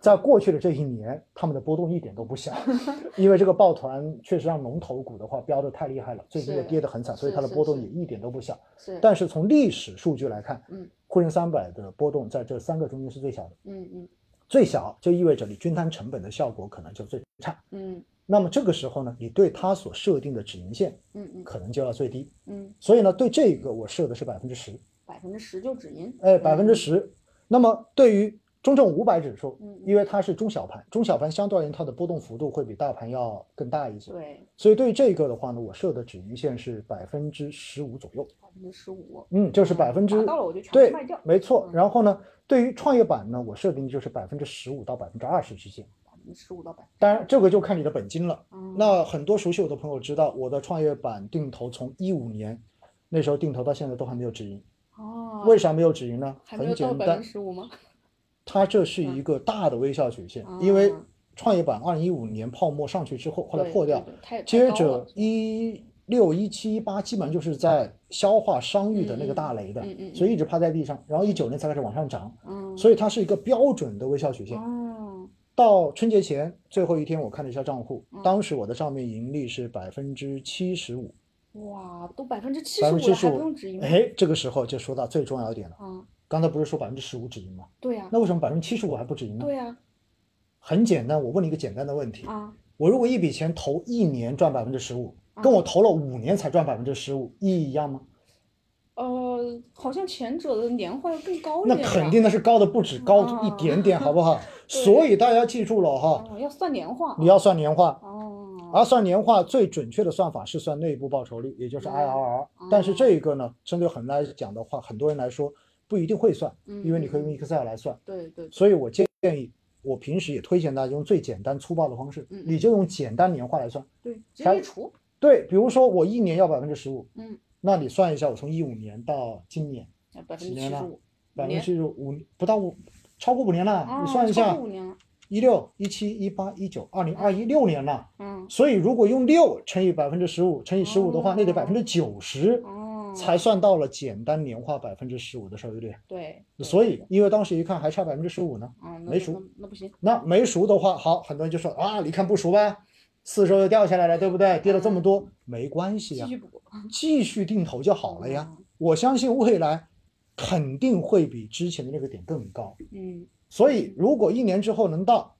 在过去的这一年，他们的波动一点都不小，因为这个抱团确实让龙头股的话飙得太厉害了，最近也跌得很惨，所以它的波动也一点都不小。是，但是从历史数据来看，嗯沪深三百的波动在这三个中间是最小的，嗯嗯。最小就意味着你均摊成本的效果可能就最差。嗯。那么这个时候呢，你对它所设定的止盈线嗯嗯。可能就要最低。嗯，所以呢，对这个我设的是百分之十，百分之十就止盈，哎，百分之嗯。十。那么对于中证五百指数因为它是中小盘，中小盘相对而言它的波动幅度会比大盘要更大一些。对，所以对于这个的话呢，我设的止盈线是百分之十五左右。百分之十五，嗯，就是嗯百分之到了我就对卖掉，没错。嗯然后呢，对于创业板呢，我设定的就是百分之十五到百分之二十之间。百分之十五到百当然，这个就看你的本金了。嗯那很多熟悉我的朋友知道，我的创业板定投从一五年那时候定投到现在都还没有止盈。哦，为啥没有止盈呢？很简单十五吗？它这是一个大的微笑曲线，因为啊创业板二零一五年泡沫上去之后，后来破掉接着一六一七一八基本上就是在消化商誉的那个大雷的所以一直趴在地上，然后一九年才开始往上涨，嗯，所以它是一个标准的微笑曲线。哦，到春节前最后一天，我看了一下账户嗯，当时我的账面盈利是百分之七十五，哇，都百分之七十五了，还不用止盈？哎，这个时候就说到最重要一点了。啊，刚才不是说百分之十五止盈吗？对呀，那为什么百分之七十五还不止盈呢？对呀，很简单，我问你一个简单的问题：啊，我如果一笔钱投一年赚百分之十五，啊跟我投了五年才赚百分之十五，意义一样吗？呃，好像前者的年化要更高一那点那，肯定的是高的不止高啊一点点，好不好？所以大家记住了哈，哦，要算年化，你要算年化，哦，而算年化最准确的算法是算内部报酬率，也就是嗯 IRR 哦。但是这一个呢，针对很来讲的话，很多人来说不一定会算，嗯因为你可以用嗯 Excel 来算。对对，所以我建议，我平时也推荐大家用最简单粗暴的方式嗯，你就用简单年化来算。对，直它接除，对，比如说我一年要百分之十五，嗯，那你算一下，我从一五年到今年，百分几年了之七十五，百分之年七十五不到五，超过五年了。啊，你算一下超过五，年了，一六、一七、一八、一九、二零、二一，六年了。嗯，所以如果用六乘以百分之十五乘以十五的话，那得哦百分之九十哦，才算到了简单年化百分之十五的收益率。对，所以，因为当时一看还差百分之十五呢，没熟那不行，那没熟的话，好，很多人就说啊，你看不熟吧，四周又掉下来了，对不对？跌了这么多，没关系呀、继续补，继续定投就好了呀。嗯我相信未来肯定会比之前的那个点更高。嗯，所以，如果一年之后能到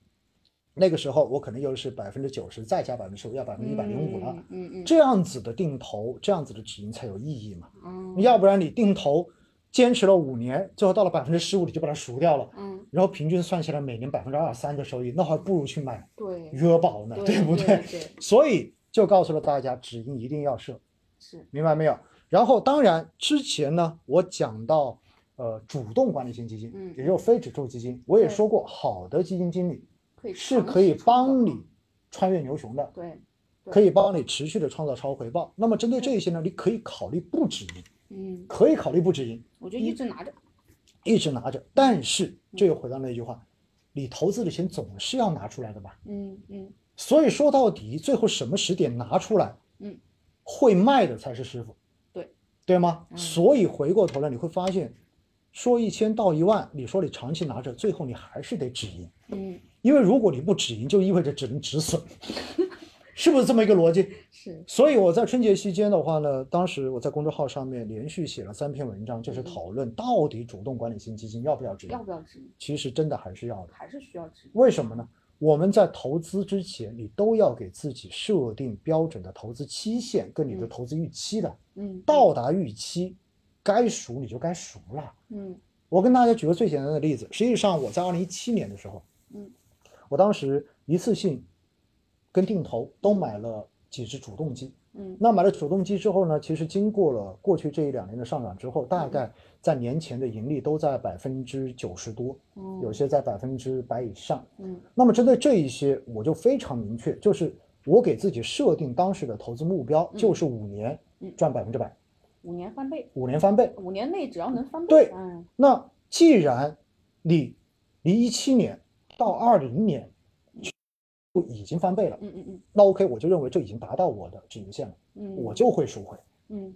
那个时候，我可能又是百分之九十，再加百分之十五，要百分之一百零五了。嗯嗯嗯，这样子的定投，这样子的止盈才有意义嘛。嗯，要不然你定投坚持了五年，最后到了百分之十五，你就把它赎掉了，嗯，然后平均算下来每年百分之二三的收益，那还不如去买对，约保呢，对不对对所以就告诉了大家，止盈一定要设，是，明白没有？然后当然之前呢，我讲到呃主动管理型基金，嗯也就是非指数基金，我也说过，好的基金经理可以是可以帮你穿越牛熊的，对，对可以帮你持续的创造超回报。那么针对这些呢，你可以考虑不止盈，嗯，可以考虑不止盈，我就一直拿着，一直拿着。但是这又回到那句话，你投资的钱总是要拿出来的吧？嗯嗯所以说到底，最后什么时点拿出来，嗯，会卖的才是师傅，对对吗？嗯所以回过头来你会发现，说一千到一万，你说你长期拿着，最后你还是得止盈，嗯，因为如果你不止盈，就意味着只能止损，是不是这么一个逻辑？是，所以我在春节期间的话呢，当时我在公众号上面连续写了三篇文章，就是嗯讨论到底主动管理型基金要不要止盈要。不要止盈？其实真的还是要的，还是需要止盈？为什么呢？我们在投资之前，你都要给自己设定标准的投资期限跟你的嗯投资预期的，嗯，到达预期，该赎你就该赎了。嗯我跟大家举个最简单的例子，实际上我在二零一七年的时候，嗯，我当时一次性跟定投都买了几只主动基。嗯那买了主动基之后呢，其实经过了过去这一两年的上涨之后，大概在年前的盈利都在百分之九十多，嗯，有些在百分之百以上。嗯那么针对这一些，我就非常明确，就是我给自己设定当时的投资目标就是五年嗯赚百分之百，五年翻倍，五年翻倍。五年内只要能翻倍，对嗯那既然你离一七年到二零年就已经翻倍了，嗯嗯嗯。那 OK，我就认为这已经达到我的止盈线了，嗯，我就会赎回，嗯。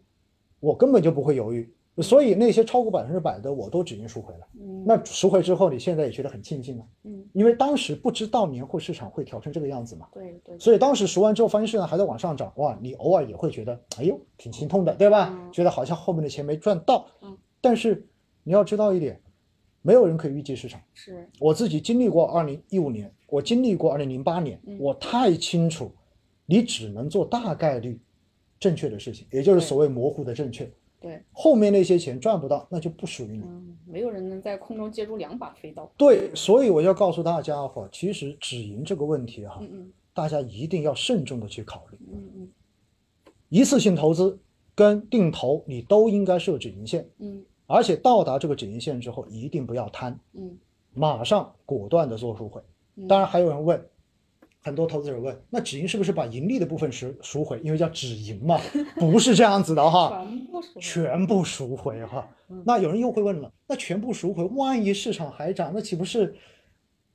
我根本就不会犹豫。所以那些超过百分之百的我都止盈赎回了。嗯，那赎回之后，你现在也觉得很庆幸啊，嗯。因为当时不知道年后市场会调成这个样子嘛。对对，所以当时赎完之后，发现市场还在往上涨，哇，你偶尔也会觉得，哎呦，挺心痛的，对吧？嗯。觉得好像后面的钱没赚到。嗯。但是你要知道一点，没有人可以预计市场。是我自己经历过二零一五年，我经历过二零零八年，嗯我太清楚，你只能做大概率正确的事情，也就是所谓模糊的正确。对，后面那些钱赚不到，那就不属于你。嗯，没有人能在空中接住两把飞刀，对，所以我要告诉大家伙，其实止盈这个问题哈，嗯嗯大家一定要慎重的去考虑。嗯嗯一次性投资跟定投，你都应该设止盈线，嗯而且到达这个止盈线之后，一定不要贪，嗯马上果断的做赎回。嗯，当然，还有人问，很多投资者问，那止盈是不是把盈利的部分赎赎回？因为叫止盈嘛，不是这样子的哈，全部说，全部赎回哈嗯。那有人又会问了，那全部赎回，万一市场还涨，那岂不是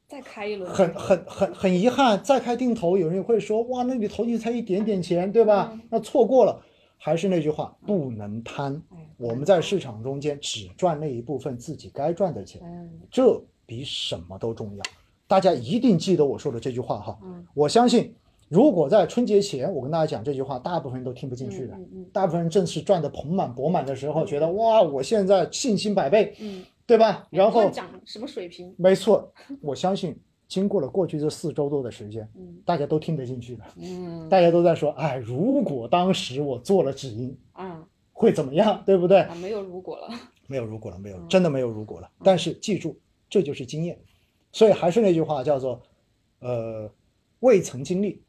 再开一轮，很很很很遗憾？再开定投，有人也会说，哇，那你投进去才一点点钱，对吧嗯？那错过了。还是那句话，不能贪。哎，我们在市场中间只赚那一部分自己该赚的钱，嗯这比什么都重要。大家一定记得我说的这句话哈。嗯我相信，如果在春节前我跟大家讲这句话，大部分人都听不进去的。大部分人正是赚得盆满钵满的时候，觉得哇，我现在信心百倍，嗯，对吧？然后讲什么水平？没错，我相信经过了过去这四周多的时间，嗯大家都听得进去的。嗯大家都在说，哎，如果当时我做了止盈，啊会怎么样，对不对？啊，没有如果了，没有如果了，没有，嗯真的没有如果了。但是记住，这就是经验。所以还是那句话，叫做，呃，未曾经历，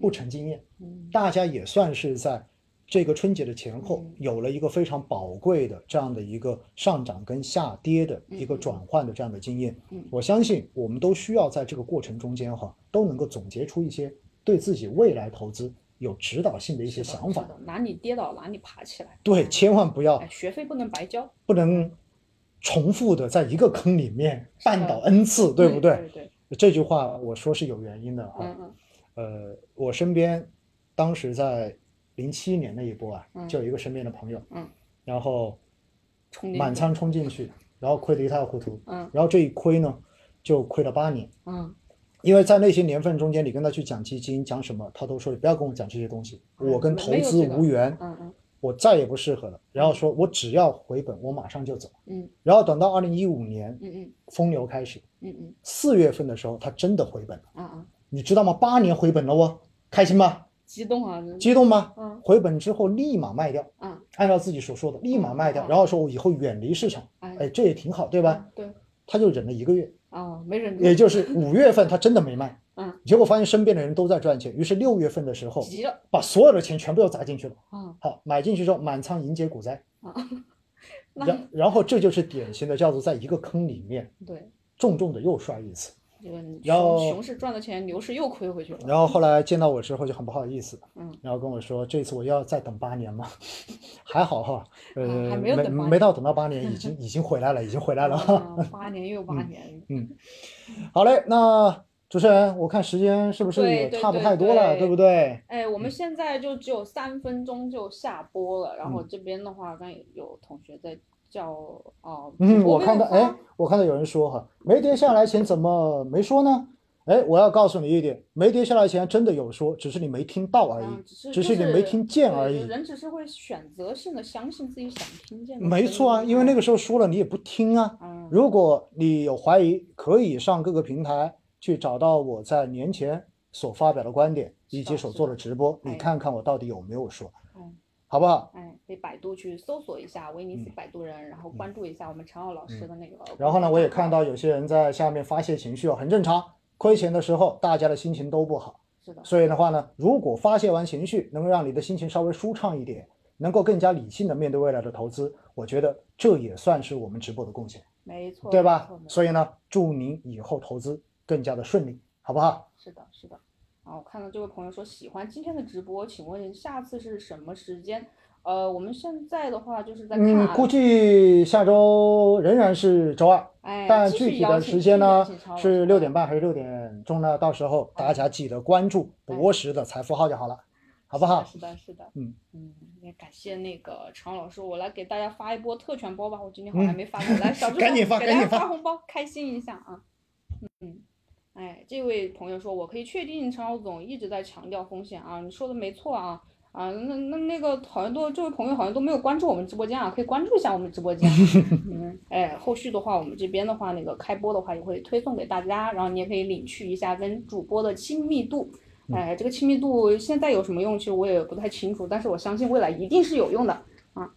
不成经验。嗯大家也算是在这个春节的前后嗯，有了一个非常宝贵的这样的一个上涨跟下跌的一个转换的这样的经验嗯。我相信我们都需要在这个过程中间哈，都能够总结出一些对自己未来投资有指导性的一些想法哪里跌倒哪里爬起来，对，嗯千万不要哎，学费不能白交，不能重复的在一个坑里面绊倒 n 次，对不对？对对，这句话我说是有原因的哈。嗯嗯呃，我身边当时在零七年那一波啊，嗯。就有一个身边的朋友，嗯，然后满仓冲进去，然后亏得一塌糊涂，嗯。然后这一亏呢，就亏了八年。嗯。因为在那些年份中间，你跟他去讲基金讲什么，他都说你不要跟我讲这些东西，嗯我跟投资无缘，嗯嗯。我再也不适合了。然后说我只要回本，我马上就走。嗯。然后等到二零一五年嗯嗯。疯牛开始，嗯嗯。四月份的时候，他真的回本了，啊啊，你知道吗？八年回本了哦，开心吗？激动啊，激动吗？嗯。回本之后立马卖掉，啊按照自己所说的立马卖掉，哦然后说我以后远离市场，哎。哎，这也挺好，对吧？啊对。他就忍了一个月，啊，没忍住，也就是五月份他真的没卖，嗯。结果发现身边的人都在赚钱，于是六月份的时候急了。把所有的钱全部都砸进去了，啊好买进去之后满仓迎接股灾，啊，然 然后这就是典型的叫做在一个坑里面对，重重的又摔一次。这个然后熊熊市赚的钱，牛市又亏回去了，然后后来见到我之后就很不好意思，嗯然后跟我说这次我要再等八年嘛？还好哈，呃，啊还没有等没到等到八年，已经 已经回来了，已经回来了哈。啊八年又八年，嗯，好嘞，那主持人，我看时间是不是也差不太多了，对对不对？哎，我们现在就只有三分钟就下播了，然后嗯这边的话，刚有同学在叫哦，嗯，我看到，哎，我看到有人说哈，没跌下来前怎么没说呢？哎，我要告诉你一点，没跌下来前真的有说，只是你没听到而已嗯，，只是只就是你没听见而已。人只是会选择性的相信自己想听见的，没错啊，因为那个时候说了你也不听啊。嗯，如果你有怀疑，可以上各个平台去找到我在年前所发表的观点以及所做的直播，哎你看看我到底有没有说，嗯，好不好？哎，可以百度去搜索一下威尼斯摆渡人，然后关注一下我们陈奥老师的那个。嗯然后呢，我也看到有些人在下面发泄情绪哦，很正常。亏钱的时候，大家的心情都不好，是的，所以的话呢，如果发泄完情绪，能够让你的心情稍微舒畅一点，能够更加理性的面对未来的投资，我觉得这也算是我们直播的贡献，没错，对吧所以呢，祝您以后投资更加的顺利，好不好？是的，是的。啊，我看到这位朋友说喜欢今天的直播，请问下次是什么时间？呃，我们现在的话就是在看嗯，啊，估计下周仍然是周二，哎，但具体的时间呢是六点半还是六点钟呢？到时候大家记得关注博时的财富号就好了，好不好？是的，是的，嗯嗯，也感谢那个常老师，我来给大家发一波特权包吧，我今天好像还嗯没发过，来 小助手赶紧发赶紧发发红包，开心一下啊，嗯。哎，这位朋友说，我可以确定陈老总一直在强调风险啊，你说的没错啊啊，那那那个好像都这位朋友好像都没有关注我们直播间啊，可以关注一下我们直播间。嗯，哎，后续的话，我们这边的话，那个开播的话也会推送给大家，然后你也可以领取一下跟主播的亲密度。哎，这个亲密度现在有什么用？其实我也不太清楚，但是我相信未来一定是有用的啊。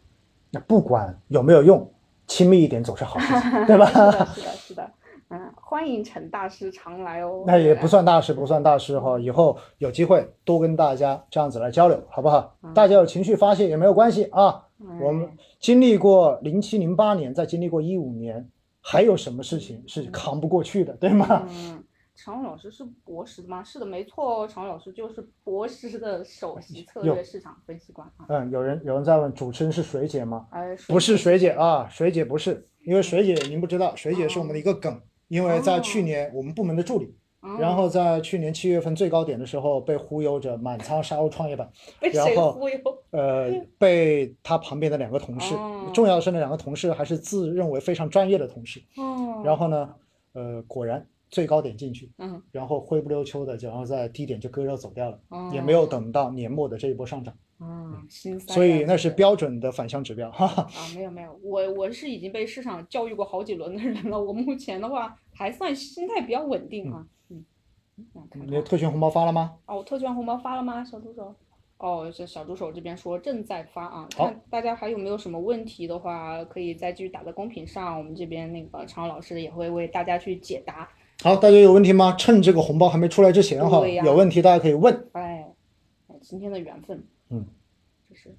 那不管有没有用，亲密一点总是好事情，对吧？是的，是的，是的。嗯，欢迎陈大师常来哦。那也不算大师，不算大师哈。以后有机会多跟大家这样子来交流，好不好？大家有情绪发泄也没有关系啊。嗯我们经历过零七零八年，再经历过一五年，还有什么事情是扛不过去的，对吗？嗯，常老师是博士的吗？是的，没错哦，常老师就是博时的首席策略市场分析官啊。嗯，有人有人在问，主持人是水姐吗？哎，不是水姐啊，水姐不是，因为水姐您不知道，水姐是我们的一个梗，因为在去年我们部门的助理，嗯然后在去年七月份最高点的时候被忽悠着满仓杀入创业板，然后？呃，被他旁边的两个同事，哦。重要的是那两个同事还是自认为非常专业的同事，哦，然后呢，呃，果然最高点进去，嗯，然后灰不溜秋的，然后在低点就割肉走掉了，哦也没有等到年末的这一波上涨，嗯，心塞所以那是标准的反向指标，哈哈。啊，没有没有，我我是已经被市场教育过好几轮的人了，我目前的话还算心态比较稳定啊。嗯，嗯，看看你的特权红包发了吗？哦，特权红包发了吗，小助手？哦，这小助手这边说正在发啊，好看大家还有没有什么问题的话，可以再继续打在公屏上，我们这边那个常老师也会为大家去解答。好，大家有问题吗？趁这个红包还没出来之前哈，有问题大家可以问。哎，哎今天的缘分，嗯，这是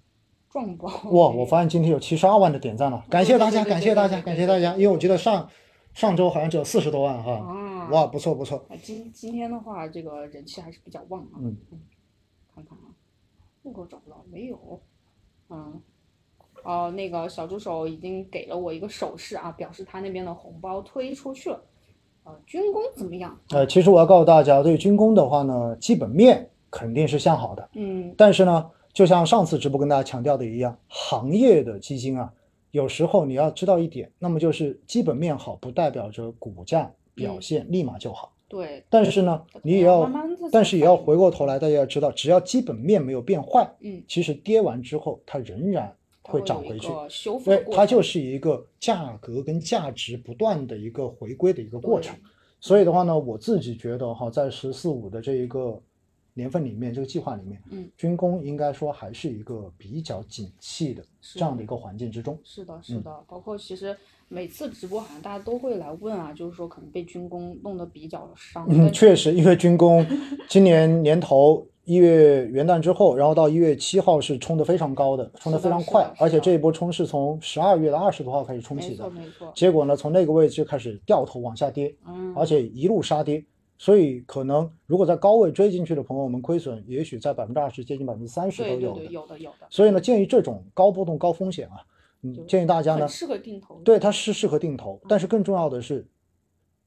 壮包哇，我发现今天有七十二万的点赞了，感谢大家，感谢大家，感谢大家。因为我记得上上周好像只有四十多万哈，啊，哇，不错不错。啊，今今天的话，这个人气还是比较旺啊。嗯看看啊，户口找不到，没有。嗯，哦，那个小助手已经给了我一个手势啊，表示他那边的红包推出去了。呃，军工怎么样？呃，其实我要告诉大家，对军工的话呢，基本面肯定是向好的，嗯，但是呢，就像上次直播跟大家强调的一样，行业的基金啊，有时候你要知道一点，那么就是基本面好，不代表着股价表现立马就好。对，但是呢，你也要慢慢，但是也要回过头来，大家要知道，只要基本面没有变坏，嗯，其实跌完之后它仍然会涨回去。个修复对，它就是一个价格跟价值不断的一个回归的一个过程。所以的话呢，我自己觉得哈，在“十四五”的这一个年份里面，这个计划里面，嗯，军工应该说还是一个比较景气的这样的一个环境之中。是的，是嗯的，包括其实每次直播好像大家都会来问啊，就是说可能被军工弄得比较伤。嗯，确实，因为军工 今年年头一月元旦之后，然后到一月七号是冲得非常高的，冲得非常快而且这一波冲是从十二月的二十多号开始冲起的，错没错，结果呢，从那个位置就开始掉头往下跌，嗯，而且一路杀跌。所以可能如果在高位追进去的朋友们，亏损也许在百分之二十，接近百分之三十都有有的有的，所以呢，鉴于这种高波动、高风险啊，嗯，建议大家呢，适合定投。对它是适合定投，但是更重要的是，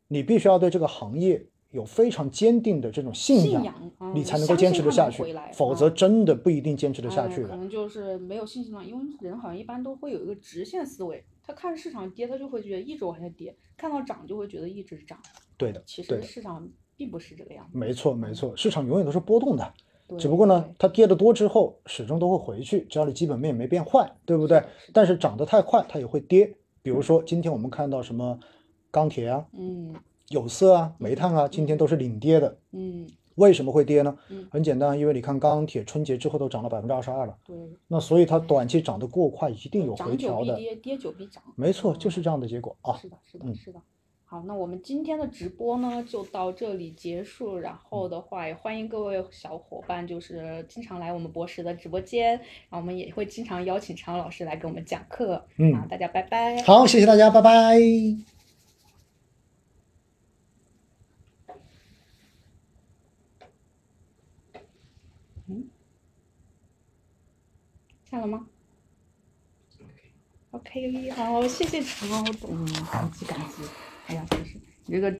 你必须要对这个行业有非常坚定的这种信仰，信仰，嗯你才能够坚持得下去否则嗯真的不一定坚持得下哎去的。可能就是没有信心了，因为人好像一般都会有一个直线思维，他看市场跌，他就会觉得一直往下跌；看到涨就会觉得一直涨。对的，其，实市场并不是这个样子。没错没错，市场永远都是波动的，对只不过呢，它跌得多之后，始终都会回去，只要你基本面没变坏，对不对？但是涨得太快，它也会跌。比如说今天我们看到什么钢铁啊，嗯，有色啊、煤炭啊，今天都是领跌的。嗯，为什么会跌呢嗯？很简单，因为你看钢铁春节之后都涨了百分之二十二了，对，那所以它短期涨得过快，一定有回调的。跌，跌久必涨。没错，就是这样的结果啊。是的，是嗯的，是的。好，那我们今天的直播呢就到这里结束。然后的话，也欢迎各位小伙伴，就是经常来我们博士的直播间，然后我们也会经常邀请常老师来给我们讲课。嗯啊，大家拜拜。好，谢谢大家，拜拜。下了吗？OK，好，谢谢常老总，感激感激。哎呀，真是你这个。